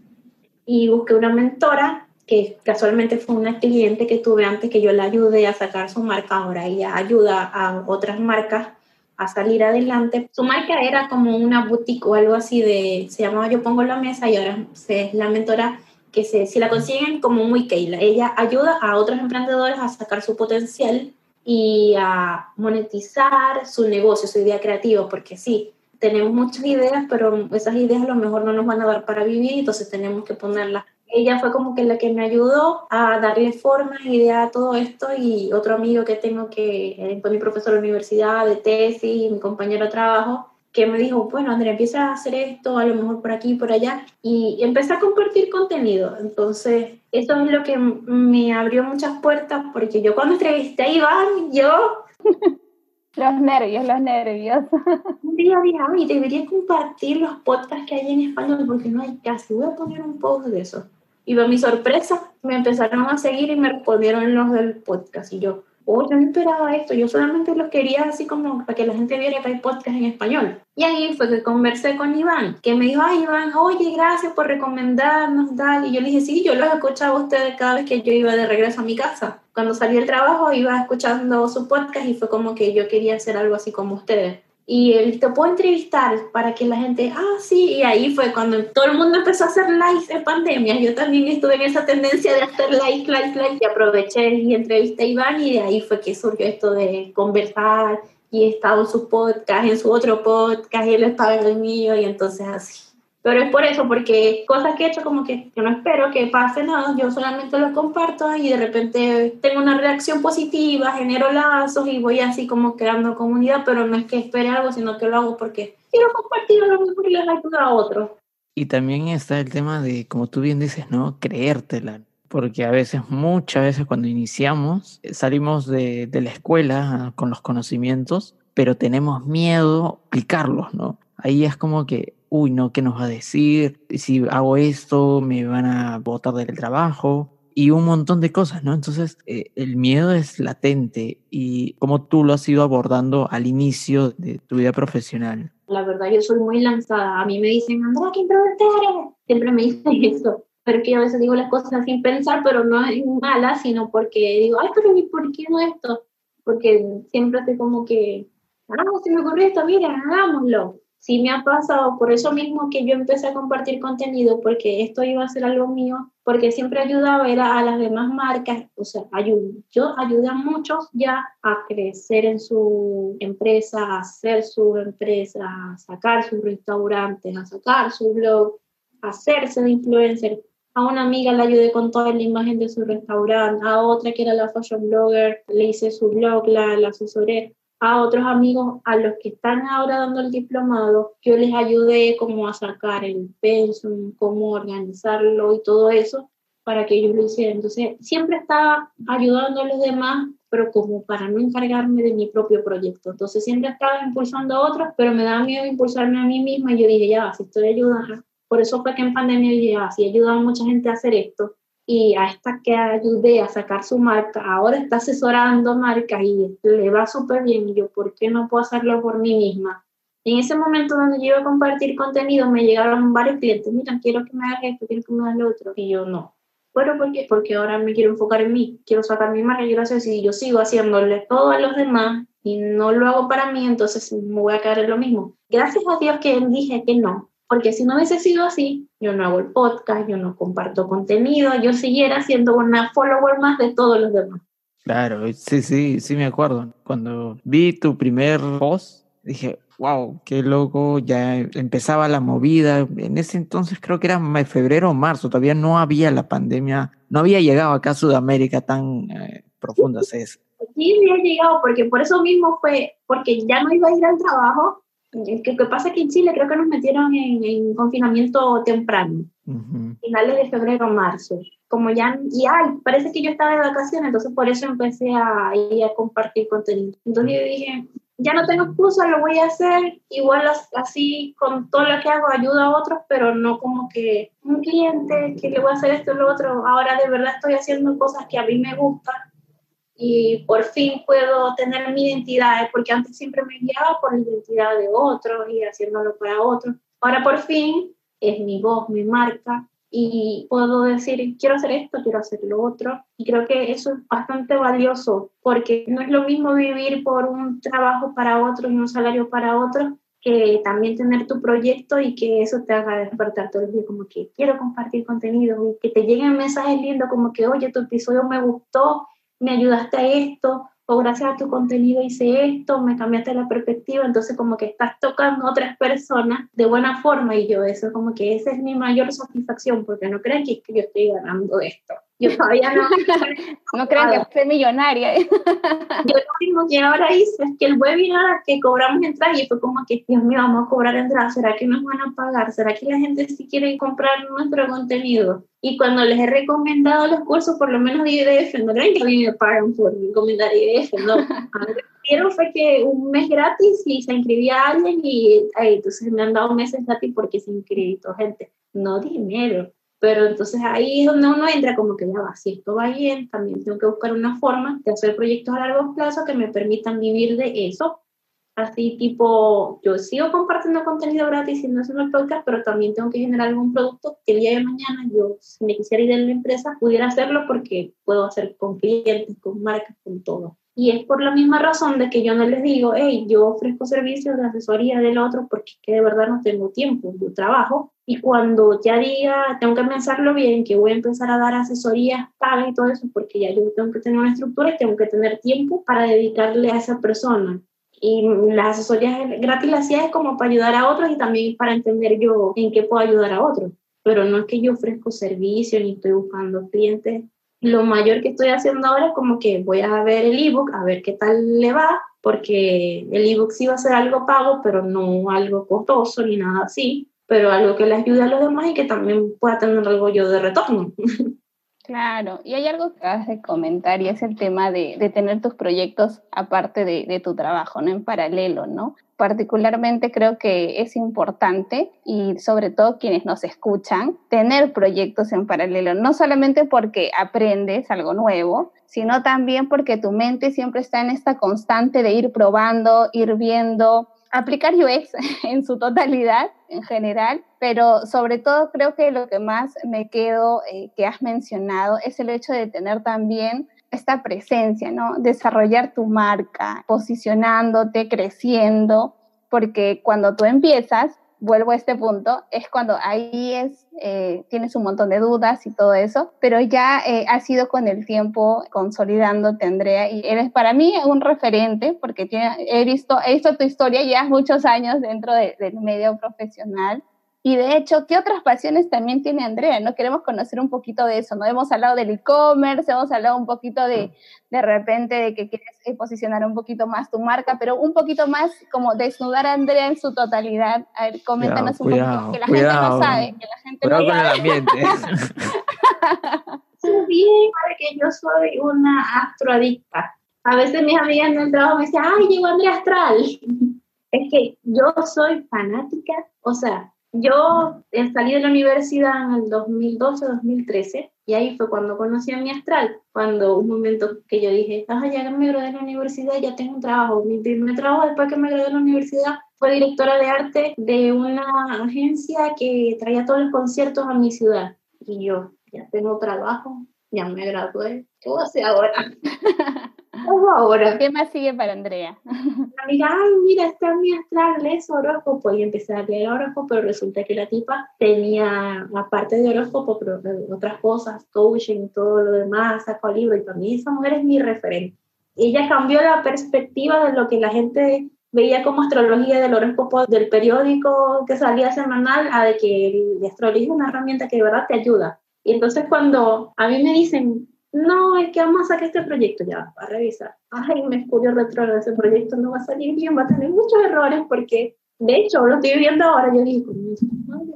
Y busqué una mentora que casualmente fue una cliente que tuve antes que yo la ayudé a sacar su marca, ahora ella ayuda a otras marcas a salir adelante. Su marca era como una boutique o algo así de, se llamaba Yo Pongo la Mesa y ahora es la mentora que se, si la consiguen como muy Keila. Ella ayuda a otros emprendedores a sacar su potencial y a monetizar su negocio, su idea creativa, porque sí, tenemos muchas ideas, pero esas ideas a lo mejor no nos van a dar para vivir, entonces tenemos que ponerlas ella fue como que la que me ayudó a darle forma, idea a todo esto y otro amigo que tengo que fue mi profesor de universidad, de tesis, mi compañero de trabajo, que me dijo, bueno, Andrea, empieza a hacer esto, a lo mejor por aquí, por allá, y empecé a compartir contenido. Entonces, eso es lo que me abrió muchas puertas, porque yo cuando entrevisté a Iván, yo... los nervios, los nervios. Un día dije, ay, debería compartir los podcasts que hay en español, porque no hay casi. Voy a poner un post de eso. Y a mi sorpresa, me empezaron a seguir y me respondieron los del podcast. Y yo, oh, yo no esperaba esto, yo solamente lo quería así como para que la gente viera que hay podcast en español. Y ahí fue que conversé con Iván, que me dijo, ay Iván, oye, gracias por recomendarnos, tal. Y yo le dije, sí, yo los escuchaba a ustedes cada vez que yo iba de regreso a mi casa. Cuando salí del trabajo iba escuchando su podcast y fue como que yo quería hacer algo así como ustedes y él te puedo entrevistar para que la gente, ah, sí, y ahí fue cuando todo el mundo empezó a hacer likes en pandemia. Yo también estuve en esa tendencia de hacer likes, likes, likes, y aproveché y entrevisté a Iván y de ahí fue que surgió esto de conversar y he estado en su podcast, en su otro podcast, y él estaba en el mío y entonces así. Pero es por eso, porque cosas que he hecho como que yo no espero que pase nada, yo solamente lo comparto y de repente tengo una reacción positiva, genero lazos y voy así como creando comunidad, pero no es que espere algo, sino que lo hago porque quiero compartir lo mejor y les ayuda a otros. Y también está el tema de, como tú bien dices, ¿no? Creértela. Porque a veces, muchas veces cuando iniciamos, salimos de, de la escuela con los conocimientos, pero tenemos miedo a aplicarlos, ¿no? Ahí es como que uy, no, ¿qué nos va a decir? Si hago esto, me van a botar del trabajo y un montón de cosas, ¿no? Entonces, eh, el miedo es latente y cómo tú lo has ido abordando al inicio de tu vida profesional. La verdad, yo soy muy lanzada. A mí me dicen, Andrea, ¿qué eres? Siempre me dicen eso. Pero que a veces digo las cosas sin pensar, pero no es mala, sino porque digo, ay, pero ¿y por qué no esto? Porque siempre estoy como que, ah, se me ocurrió esto, mira, hagámoslo sí me ha pasado, por eso mismo que yo empecé a compartir contenido, porque esto iba a ser algo mío, porque siempre ayudaba a, a las demás marcas, o sea, ayudo. yo ayudé a muchos ya a crecer en su empresa, a hacer su empresa, a sacar sus restaurantes, a sacar su blog, a hacerse de influencer. A una amiga le ayudé con toda la imagen de su restaurante, a otra que era la fashion blogger, le hice su blog, la, la asesoré a otros amigos a los que están ahora dando el diplomado, yo les ayudé como a sacar el pensum, cómo organizarlo y todo eso para que ellos lo hicieran. Entonces, siempre estaba ayudando a los demás, pero como para no encargarme de mi propio proyecto. Entonces, siempre estaba impulsando a otros, pero me daba miedo impulsarme a mí misma y yo dije, ya, si estoy ayudando. Por eso fue que en pandemia dije, ya, si he ayudado a mucha gente a hacer esto, y a esta que ayudé a sacar su marca, ahora está asesorando marcas y le va súper bien. Y yo, ¿por qué no puedo hacerlo por mí misma? En ese momento donde yo iba a compartir contenido, me llegaron varios clientes, mira, quiero que me hagas esto, quiero que me hagas lo otro. Y yo, no. Bueno, ¿por qué? Porque ahora me quiero enfocar en mí, quiero sacar mi marca, quiero hacer, si yo sigo haciéndole todo a los demás y no lo hago para mí, entonces me voy a caer en lo mismo. Gracias a Dios que dije que no, porque si no hubiese sido así, yo no hago el podcast, yo no comparto contenido, yo siguiera siendo una follower más de todos los demás. Claro, sí, sí, sí me acuerdo. Cuando vi tu primer post, dije, wow, qué loco, ya empezaba la movida. En ese entonces creo que era febrero o marzo, todavía no había la pandemia, no había llegado acá a Sudamérica tan eh, profunda. Sí, había llegado, porque por eso mismo fue, porque ya no iba a ir al trabajo, ¿Qué pasa que en Chile creo que nos metieron en, confinamiento temprano, finales de febrero, marzo. Como ya, y ay, parece que yo estaba de vacaciones, entonces por eso empecé a ir a compartir contenido. Entonces yo dije, ya no tengo excusa, lo voy a hacer, igual así con todo lo que hago ayudo a otros, pero no como que un cliente que le voy a hacer esto y lo otro, ahora de verdad estoy haciendo cosas que a mí me gustan y por fin puedo tener mi identidad, porque antes siempre me guiaba por la identidad de otros y haciéndolo para otros. Ahora por fin es mi voz, mi marca y puedo decir, quiero hacer esto, quiero hacer lo otro. Y creo que eso es bastante valioso, porque no es lo mismo vivir por un trabajo para otro y un salario para otro, que también tener tu proyecto y que eso te haga despertar todo el día como que quiero compartir contenido y que te lleguen mensajes lindos como que, oye, tu episodio me gustó me ayudaste a esto, o gracias a tu contenido hice esto, me cambiaste la perspectiva, entonces como que estás tocando a otras personas de buena forma y yo eso como que esa es mi mayor satisfacción porque no crean que, que yo estoy ganando esto. Yo todavía no. no crean que soy millonaria. yo lo mismo que ahora hice es que el webinar que cobramos entrada y fue como que, Dios mío, vamos a cobrar entrada, ¿será que nos van a pagar? ¿Será que la gente sí quiere comprar nuestro contenido? Y cuando les he recomendado los cursos, por lo menos de IDF, no creen que a mí me pagan por recomendar IDF, no. Lo que fue que un mes gratis y se inscribía alguien y entonces me han dado meses gratis porque se inscribió gente, no dinero. Pero entonces ahí es donde uno entra como que ya va, si esto va bien, también tengo que buscar una forma de hacer proyectos a largo plazo que me permitan vivir de eso. Así tipo, yo sigo compartiendo contenido gratis y no el podcast, pero también tengo que generar algún producto que el día de mañana yo, si me quisiera ir de la empresa, pudiera hacerlo porque puedo hacer con clientes, con marcas, con todo. Y es por la misma razón de que yo no les digo, hey, yo ofrezco servicios de asesoría del otro porque que de verdad no tengo tiempo, yo trabajo. Y cuando ya diga, tengo que pensarlo bien, que voy a empezar a dar asesorías pagas y todo eso, porque ya yo tengo que tener una estructura y tengo que tener tiempo para dedicarle a esa persona. Y las asesorías gratis las hacía es como para ayudar a otros y también para entender yo en qué puedo ayudar a otros. Pero no es que yo ofrezco servicios ni estoy buscando clientes lo mayor que estoy haciendo ahora es como que voy a ver el ebook, a ver qué tal le va, porque el ebook sí va a ser algo pago, pero no algo costoso ni nada así, pero algo que le ayude a los demás y que también pueda tener algo yo de retorno. Claro, y hay algo que acabas de comentar y es el tema de, de tener tus proyectos aparte de, de, tu trabajo, ¿no? En paralelo, ¿no? Particularmente creo que es importante y sobre todo quienes nos escuchan, tener proyectos en paralelo, no solamente porque aprendes algo nuevo, sino también porque tu mente siempre está en esta constante de ir probando, ir viendo, aplicar UX en su totalidad, en general, pero sobre todo creo que lo que más me quedo eh, que has mencionado es el hecho de tener también esta presencia, ¿no? Desarrollar tu marca, posicionándote, creciendo, porque cuando tú empiezas, vuelvo a este punto, es cuando ahí es, eh, tienes un montón de dudas y todo eso, pero ya eh, has ido con el tiempo consolidándote, Andrea, y eres para mí un referente, porque he, visto, he visto tu historia ya muchos años dentro del medio profesional, y de hecho, ¿qué otras pasiones también tiene Andrea? ¿No? Queremos conocer un poquito de eso, ¿no? Hemos hablado del e-commerce, hemos hablado un poquito de, de repente, de que quieres posicionar un poquito más tu marca, pero un poquito más como desnudar a Andrea en su totalidad. A ver, coméntanos un poquito, que la gente no sabe, que la gente cuidado no con el ambiente. bien, yo soy una astroadicta. A veces mis amigas en el trabajo me dicen, ay, llegó Andrea Astral. Es que yo soy fanática, o sea, yo salí de la universidad en el 2012-2013 y ahí fue cuando conocí a mi astral, cuando un momento que yo dije, ah, ya me gradué de la universidad, ya tengo un trabajo. Mi primer trabajo después que me gradué de la universidad fue directora de arte de una agencia que traía todos los conciertos a mi ciudad. Y yo, ya tengo trabajo, ya me gradué, ¿qué voy a hacer ahora? ahora? ¿Qué más sigue para Andrea? Amiga, ay, mira, está mi astral, es horóscopo. Y empecé a leer horóscopo, pero resulta que la tipa tenía, aparte de horóscopo, pero otras cosas, coaching, todo lo demás, sacó libro. Y para mí esa mujer es mi referente. Ella cambió la perspectiva de lo que la gente veía como astrología del horóscopo del periódico que salía semanal a de que la astrología es una herramienta que de verdad te ayuda. Y entonces cuando a mí me dicen, no, es que vamos a sacar este proyecto ya, a revisar. Ay, Mercurio retrógrado, ese proyecto no va a salir bien, va a tener muchos errores porque, de hecho, lo estoy viendo ahora, yo digo,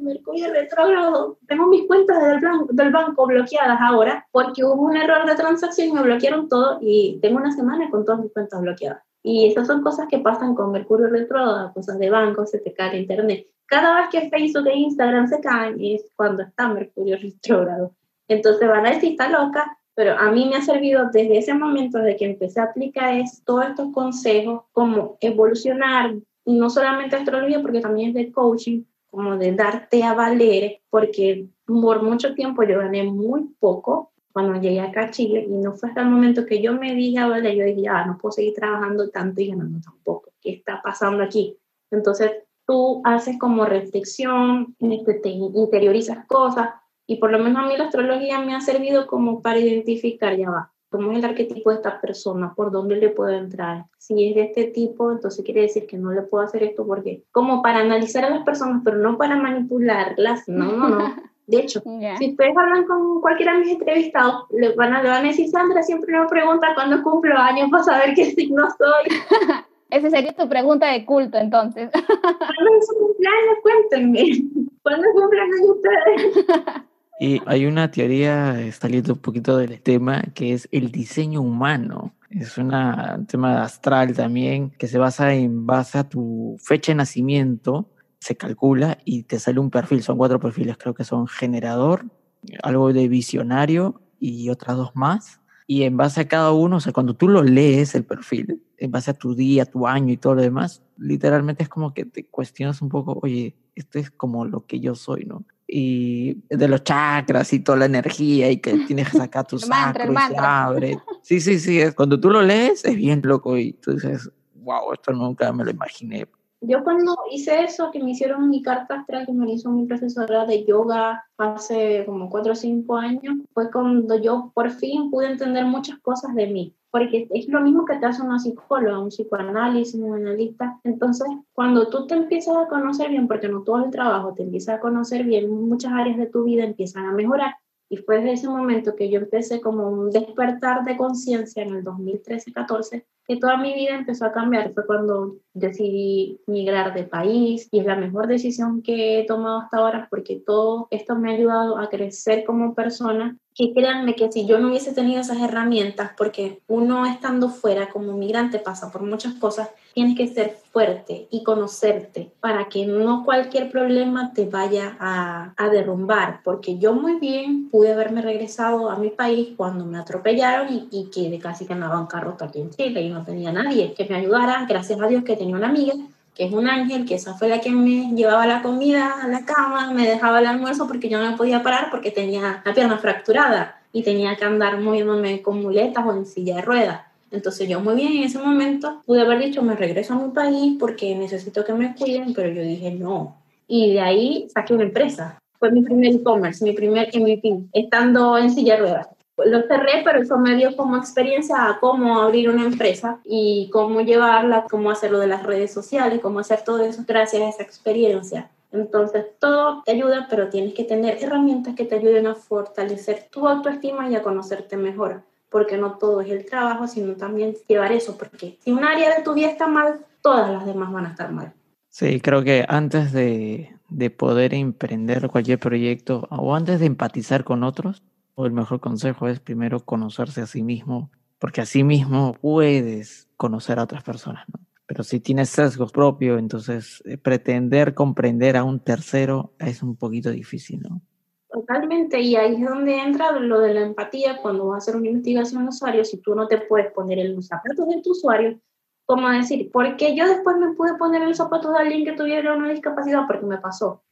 Mercurio retrógrado, tengo mis cuentas del banco, del banco bloqueadas ahora porque hubo un error de transacción y me bloquearon todo y tengo una semana con todas mis cuentas bloqueadas. Y esas son cosas que pasan con Mercurio retrógrado, cosas de banco, se te cae internet. Cada vez que Facebook e Instagram se caen es cuando está Mercurio retrógrado. Entonces van a decir, está loca, pero a mí me ha servido desde ese momento, de que empecé a aplicar es, todos estos consejos, como evolucionar, no solamente astrología, porque también es de coaching, como de darte a valer, porque por mucho tiempo yo gané muy poco cuando llegué acá a Chile y no fue hasta el momento que yo me dije a valer, yo dije, ah, no puedo seguir trabajando tanto y ganando tan poco, ¿qué está pasando aquí? Entonces tú haces como reflexión, este, te interiorizas cosas y por lo menos a mí la astrología me ha servido como para identificar, ya va, cómo es el arquetipo de esta persona, por dónde le puedo entrar. Si es de este tipo, entonces quiere decir que no le puedo hacer esto porque, como para analizar a las personas, pero no para manipularlas, no, no, no. De hecho, si ustedes hablan con cualquiera de mis entrevistados, le van a, le van a decir, Sandra siempre me pregunta cuándo cumplo años para saber qué signo soy. Esa sería tu pregunta de culto, entonces. ¿Cuándo es su cumpleaños? Cuéntenme. ¿Cuándo cumplen ustedes? Y hay una teoría, eh, saliendo un poquito del tema, que es el diseño humano. Es una, un tema astral también, que se basa en base a tu fecha de nacimiento, se calcula y te sale un perfil. Son cuatro perfiles, creo que son generador, algo de visionario y otras dos más. Y en base a cada uno, o sea, cuando tú lo lees el perfil, en base a tu día, tu año y todo lo demás, literalmente es como que te cuestionas un poco, oye, esto es como lo que yo soy, ¿no? Y de los chakras y toda la energía y que tienes que sacar tu sacro y se abre. Sí, sí, sí. Cuando tú lo lees es bien loco y tú dices, wow, esto nunca me lo imaginé. Yo cuando hice eso, que me hicieron mi carta astral, que me hizo mi profesora de yoga hace como cuatro o cinco años, fue cuando yo por fin pude entender muchas cosas de mí porque es lo mismo que te hace una psicóloga, un psicoanálisis, un analista. Entonces, cuando tú te empiezas a conocer bien, porque no todo el trabajo te empieza a conocer bien, muchas áreas de tu vida empiezan a mejorar. Y fue desde ese momento que yo empecé como un despertar de conciencia en el 2013-14, que toda mi vida empezó a cambiar. Fue cuando decidí migrar de país y es la mejor decisión que he tomado hasta ahora porque todo esto me ha ayudado a crecer como persona que créanme que si yo no hubiese tenido esas herramientas, porque uno estando fuera como migrante pasa por muchas cosas, tienes que ser fuerte y conocerte para que no cualquier problema te vaya a, derrumbar, porque yo muy bien pude haberme regresado a mi país cuando me atropellaron y, y que casi que en carro aquí en Chile y no tenía nadie que me ayudara, gracias a Dios que tenía una amiga que es un ángel, que esa fue la que me llevaba la comida a la cama, me dejaba el almuerzo porque yo no me podía parar porque tenía la pierna fracturada y tenía que andar moviéndome con muletas o en silla de ruedas. Entonces yo muy bien en ese momento pude haber dicho me regreso a mi país porque necesito que me cuiden, pero yo dije no. Y de ahí saqué una empresa. Fue mi primer e-commerce, mi primer MVP, estando en silla de ruedas lo cerré, pero eso me dio como experiencia a cómo abrir una empresa y cómo llevarla, cómo hacerlo de las redes sociales, cómo hacer todo eso gracias a esa experiencia. Entonces, todo te ayuda, pero tienes que tener herramientas que te ayuden a fortalecer tu autoestima y a conocerte mejor, porque no todo es el trabajo, sino también llevar eso, porque si un área de tu vida está mal, todas las demás van a estar mal. Sí, creo que antes de, de poder emprender cualquier proyecto o antes de empatizar con otros, o el mejor consejo es primero conocerse a sí mismo, porque así mismo puedes conocer a otras personas, ¿no? Pero si tienes sesgos propios, entonces eh, pretender comprender a un tercero es un poquito difícil, ¿no? Totalmente, y ahí es donde entra lo de la empatía cuando vas a hacer una investigación de usuario, si tú no te puedes poner en los zapatos de tu usuario, como decir, porque yo después me pude poner en los zapatos de alguien que tuviera una discapacidad porque me pasó.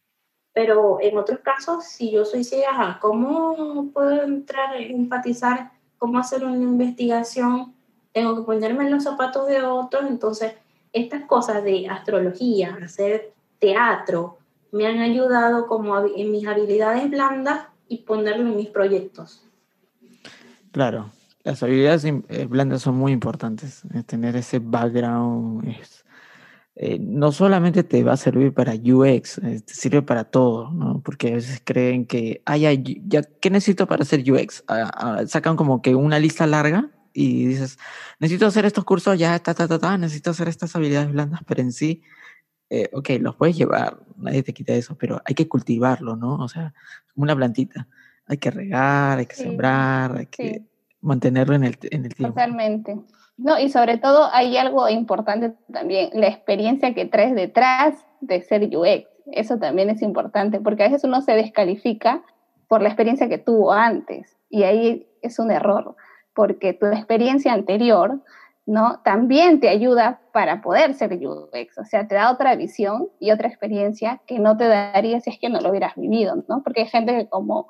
Pero en otros casos, si yo soy ciega, ¿cómo puedo entrar, empatizar, cómo hacer una investigación? Tengo que ponerme en los zapatos de otros. Entonces, estas cosas de astrología, hacer teatro, me han ayudado como en mis habilidades blandas y ponerlo en mis proyectos. Claro, las habilidades eh, blandas son muy importantes. Tener ese background es eh, no solamente te va a servir para UX, eh, te sirve para todo, ¿no? Porque a veces creen que, ay, ya, ¿qué necesito para hacer UX? Ah, ah, sacan como que una lista larga y dices, necesito hacer estos cursos, ya, ta, ta, ta, ta, necesito hacer estas habilidades blandas, pero en sí, eh, ok, los puedes llevar, nadie te quita eso, pero hay que cultivarlo, ¿no? O sea, como una plantita. Hay que regar, hay que sembrar, hay que mantenerlo en el, en el tiempo. Totalmente. No, y sobre todo hay algo importante también, la experiencia que traes detrás de ser UX. Eso también es importante, porque a veces uno se descalifica por la experiencia que tuvo antes, y ahí es un error, porque tu experiencia anterior, ¿no? También te ayuda para poder ser UX, o sea, te da otra visión y otra experiencia que no te daría si es que no lo hubieras vivido, ¿no? Porque hay gente que como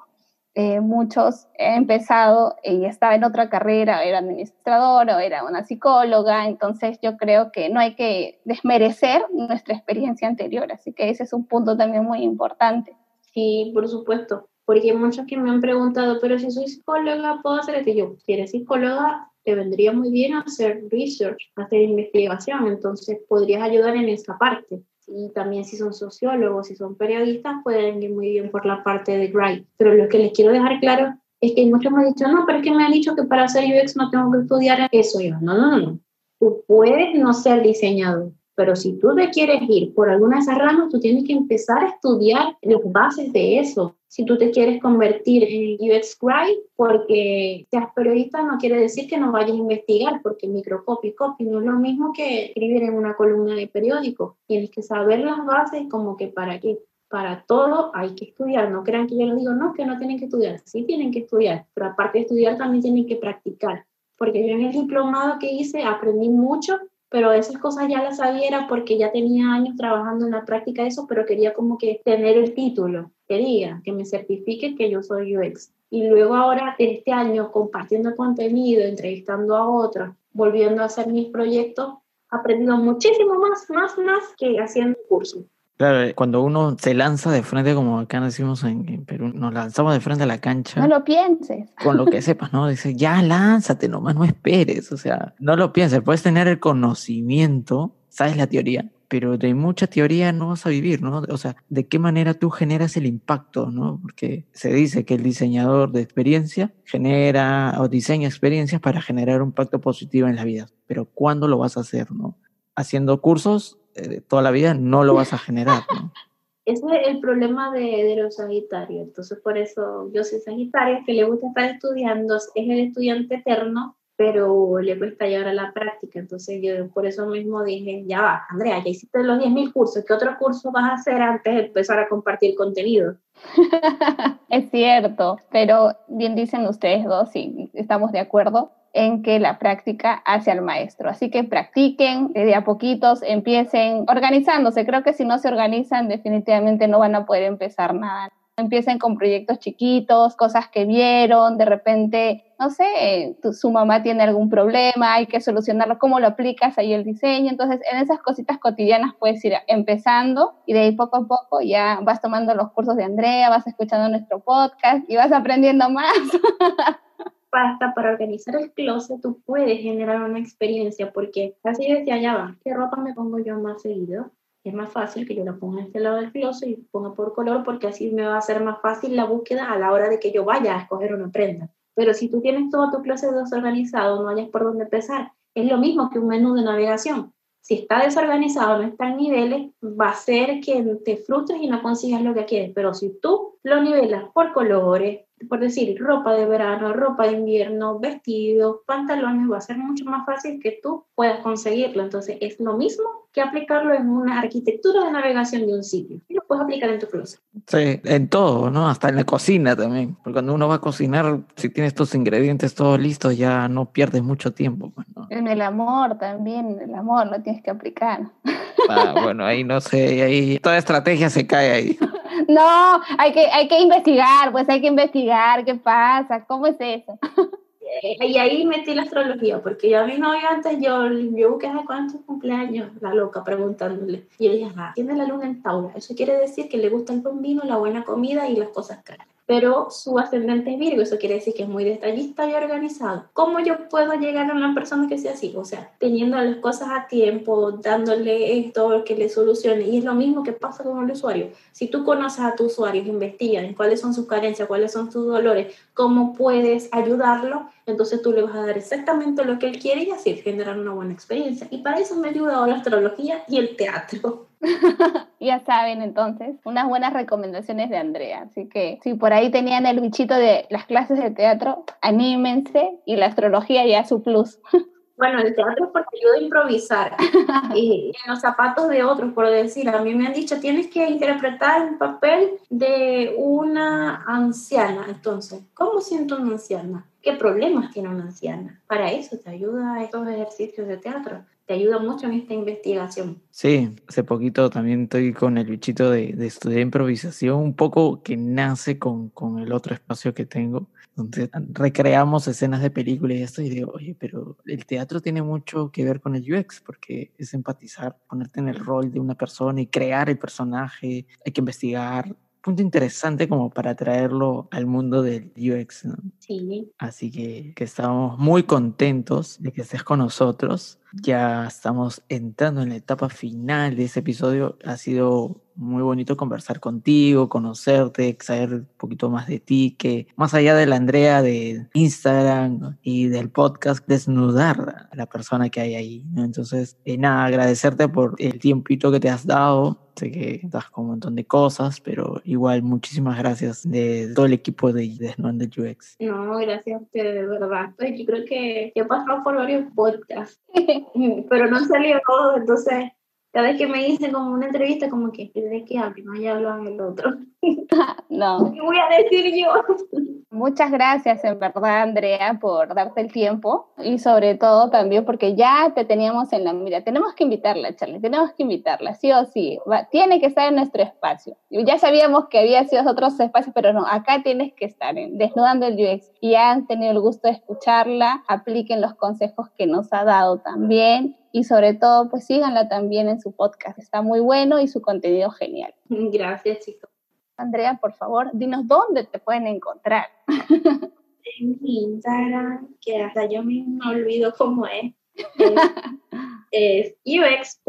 eh, muchos he empezado y estaba en otra carrera, era administrador o era una psicóloga, entonces yo creo que no hay que desmerecer nuestra experiencia anterior, así que ese es un punto también muy importante. Sí, por supuesto. porque muchos que me han preguntado, pero si soy psicóloga, ¿puedo hacer esto? Yo, si eres psicóloga, te vendría muy bien hacer research, hacer investigación, entonces podrías ayudar en esa parte. Y también si son sociólogos, si son periodistas, pueden ir muy bien por la parte de write. Pero lo que les quiero dejar claro es que muchos me han dicho, no, pero es que me han dicho que para hacer UX no tengo que estudiar eso. Yo, no, no, no, tú puedes no ser diseñador, pero si tú te quieres ir por alguna de esas ramas, tú tienes que empezar a estudiar las bases de eso. Si tú te quieres convertir en UX Writer, porque seas periodista no quiere decir que no vayas a investigar, porque microcopy, copy no es lo mismo que escribir en una columna de periódico. Tienes que saber las bases como que para qué. Para todo hay que estudiar. No crean que yo les digo, no, que no tienen que estudiar. Sí tienen que estudiar, pero aparte de estudiar también tienen que practicar. Porque yo en el diplomado que hice aprendí mucho pero esas cosas ya las sabía porque ya tenía años trabajando en la práctica de eso, pero quería como que tener el título, quería que me certifique que yo soy UX. Y luego ahora, este año, compartiendo contenido, entrevistando a otros, volviendo a hacer mis proyectos, aprendido muchísimo más, más, más que haciendo curso. Claro, cuando uno se lanza de frente, como acá decimos en, Perú, nos lanzamos de frente a la cancha. No lo pienses. Con lo que sepas, ¿no? Dice, ya lánzate, nomás no esperes. O sea, no lo pienses. Puedes tener el conocimiento, sabes la teoría, pero de mucha teoría no vas a vivir, ¿no? O sea, ¿de qué manera tú generas el impacto, ¿no? Porque se dice que el diseñador de experiencia genera o diseña experiencias para generar un impacto positivo en la vida. Pero ¿cuándo lo vas a hacer, ¿no? Haciendo cursos eh, toda la vida no lo vas a generar. ¿no? Ese es el problema de, de, los Sagitarios. Entonces, por eso yo soy Sagitario, que le gusta estar estudiando, es el estudiante eterno, pero le cuesta llegar a la práctica. Entonces, yo por eso mismo dije, ya va, Andrea, ya hiciste los 10.000 cursos, ¿qué otro curso vas a hacer antes de empezar a compartir contenido? es cierto, pero bien dicen ustedes dos, y estamos de acuerdo, en que la práctica hace al maestro. Así que practiquen de a poquitos, empiecen organizándose. Creo que si no se organizan, definitivamente no van a poder empezar nada. Empiecen con proyectos chiquitos, cosas que vieron, de repente, no sé, su mamá tiene algún problema, hay que solucionarlo, cómo lo aplicas ahí el diseño. Entonces, en esas cositas cotidianas puedes ir empezando y de ahí poco a poco ya vas tomando los cursos de Andrea, vas escuchando nuestro podcast y vas aprendiendo más. hasta para organizar el closet tú puedes generar una experiencia porque así decía, ya va, ¿qué ropa me pongo yo más seguido? Es más fácil que yo la ponga en este lado del closet y ponga por color porque así me va a ser más fácil la búsqueda a la hora de que yo vaya a escoger una prenda. Pero si tú tienes todo tu closet desorganizado, no hayas por dónde empezar. Es lo mismo que un menú de navegación. Si está desorganizado, no está en niveles, va a ser que te frustres y no consigas lo que quieres. Pero si tú lo nivelas por colores, por decir, ropa de verano, ropa de invierno, vestidos, pantalones, va a ser mucho más fácil que tú puedas conseguirlo. Entonces, es lo mismo que aplicarlo en una arquitectura de navegación de un sitio. Y lo puedes aplicar en tu closet. Sí, en todo, ¿no? Hasta en la cocina también. Porque cuando uno va a cocinar, si tienes tus ingredientes todos listos, ya no pierdes mucho tiempo. Pues, En el amor también, el amor lo tienes que aplicar. Ah, bueno, ahí no sé, ahí toda estrategia se cae ahí. No, hay que, hay que investigar, pues hay que investigar qué pasa, cómo es eso. Y ahí metí la astrología, porque yo a mi novio antes, yo, yo busqué a cuántos cumpleaños, la loca, preguntándole. Y yo dije, ah, tiene la luna en Tauro. Eso quiere decir que le gusta el buen vino, la buena comida y las cosas caras pero su ascendente es Virgo, eso quiere decir que es muy detallista y organizado. ¿Cómo yo puedo llegar a una persona que sea así? O sea, teniendo las cosas a tiempo, dándole esto que le solucione. Y es lo mismo que pasa con el usuario. Si tú conoces a tu usuario, investigas cuáles son sus carencias, cuáles son sus dolores, cómo puedes ayudarlo, entonces tú le vas a dar exactamente lo que él quiere y así generar una buena experiencia. Y para eso me ha ayudado la astrología y el teatro. ya saben entonces, unas buenas recomendaciones de Andrea. Así que si por ahí tenían el bichito de las clases de teatro, anímense y la astrología ya su plus. Bueno, el teatro es porque ayuda a improvisar. y en los zapatos de otros, por decir, a mí me han dicho, tienes que interpretar el papel de una anciana. Entonces, ¿cómo siento una anciana? ¿Qué problemas tiene una anciana? Para eso te ayuda estos ejercicios de teatro te ayuda mucho en esta investigación. Sí, hace poquito también estoy con el bichito de, de estudiar improvisación, un poco que nace con, con, el otro espacio que tengo, donde recreamos escenas de películas y esto, y digo, oye, pero el teatro tiene mucho que ver con el UX, porque es empatizar, ponerte en el rol de una persona y crear el personaje, hay que investigar, punto interesante como para traerlo al mundo del UX. Sí. Así que, que estamos muy contentos de que estés con nosotros. Ya estamos entrando en la etapa final de ese episodio. Ha sido muy bonito conversar contigo, conocerte, saber un poquito más de ti, que más allá de la Andrea de Instagram y del podcast, desnudar a la persona que hay ahí. Entonces, eh, nada, agradecerte por el tiempito que te has dado. Sé que estás con un montón de cosas, pero igual muchísimas gracias de todo el equipo de Desnudando UX. No, gracias a ustedes, de verdad. Pues yo creo que he pasado por varios podcasts, pero no salió todo, entonces cada vez que me dicen como una entrevista, como que, ¿de qué hablo? Ya hablan el otro. no. ¿Qué voy a decir yo? Muchas gracias, en verdad, Andrea, por darte el tiempo y sobre todo también porque ya te teníamos en la mira. Tenemos que invitarla, Charlie, tenemos que invitarla, sí o sí. tiene que estar en nuestro espacio. Ya sabíamos que había sido otros espacios, pero no, acá tienes que estar en Desnudando el UX. Y han tenido el gusto de escucharla, apliquen los consejos que nos ha dado también y sobre todo pues síganla también en su podcast, está muy bueno y su contenido genial. Gracias chicos. Andrea, por favor, dinos dónde te pueden encontrar. En Instagram, que hasta yo mismo me olvido cómo es, es, es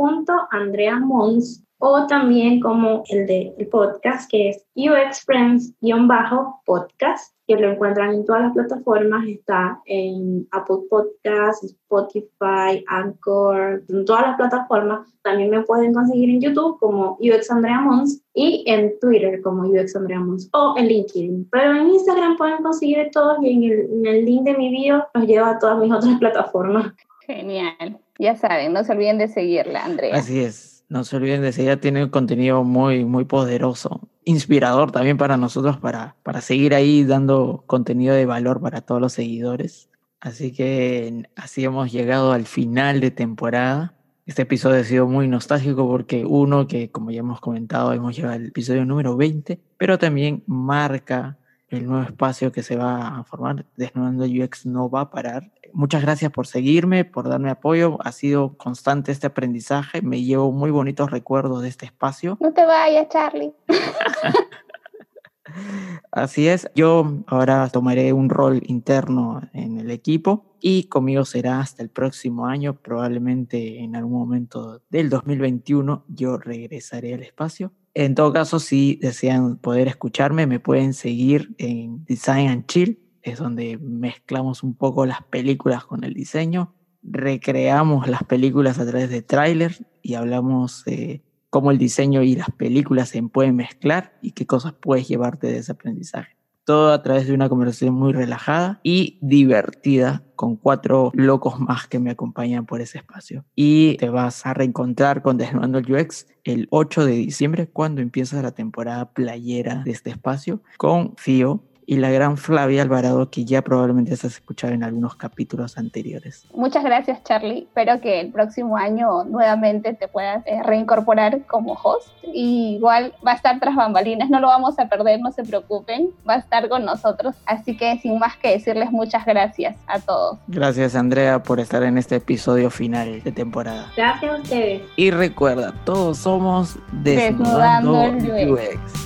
o también como el de el podcast que es UX Friends-podcast que lo encuentran en todas las plataformas, está en Apple Podcasts, Spotify, Anchor, en todas las plataformas. También me pueden conseguir en YouTube como UX Andrea Mons y en Twitter como UX Andrea Mons o en LinkedIn. Pero en Instagram pueden conseguir todos y en el, en el link de mi bio los lleva a todas mis otras plataformas. Genial. Ya saben, no se olviden de seguirla, Andrea. Así es. No se olviden de seguir, tiene un contenido muy, muy poderoso, inspirador también para nosotros, para, para seguir ahí dando contenido de valor para todos los seguidores. Así que así hemos llegado al final de temporada. Este episodio ha sido muy nostálgico porque uno, que como ya hemos comentado, hemos llegado al episodio número 20, pero también marca el nuevo espacio que se va a formar. Desnudando UX no va a parar. Muchas gracias por seguirme, por darme apoyo. Ha sido constante este aprendizaje. Me llevo muy bonitos recuerdos de este espacio. No te vayas, Charlie. Así es, yo ahora tomaré un rol interno en el equipo y conmigo será hasta el próximo año, probablemente en algún momento del 2021 yo regresaré al espacio. En todo caso, si desean poder escucharme, me pueden seguir en Design and Chill, es donde mezclamos un poco las películas con el diseño, recreamos las películas a través de trailers y hablamos de cómo el diseño y las películas se pueden mezclar y qué cosas puedes llevarte de ese aprendizaje. Todo a través de una conversación muy relajada y divertida con cuatro locos más que me acompañan por ese espacio. Y te vas a reencontrar con Desnudando el UX el 8 de diciembre cuando empieza la temporada playera de este espacio con Fio y la gran Flavia Alvarado, que ya probablemente has escuchado en algunos capítulos anteriores. Muchas gracias, Charlie. Espero que el próximo año nuevamente te puedas eh, reincorporar como host. Y igual va a estar tras bambalinas, no lo vamos a perder, no se preocupen, va a estar con nosotros. Así que sin más que decirles, muchas gracias a todos. Gracias, Andrea, por estar en este episodio final de temporada. Gracias a ustedes. Y recuerda, todos somos Desnudando, UX.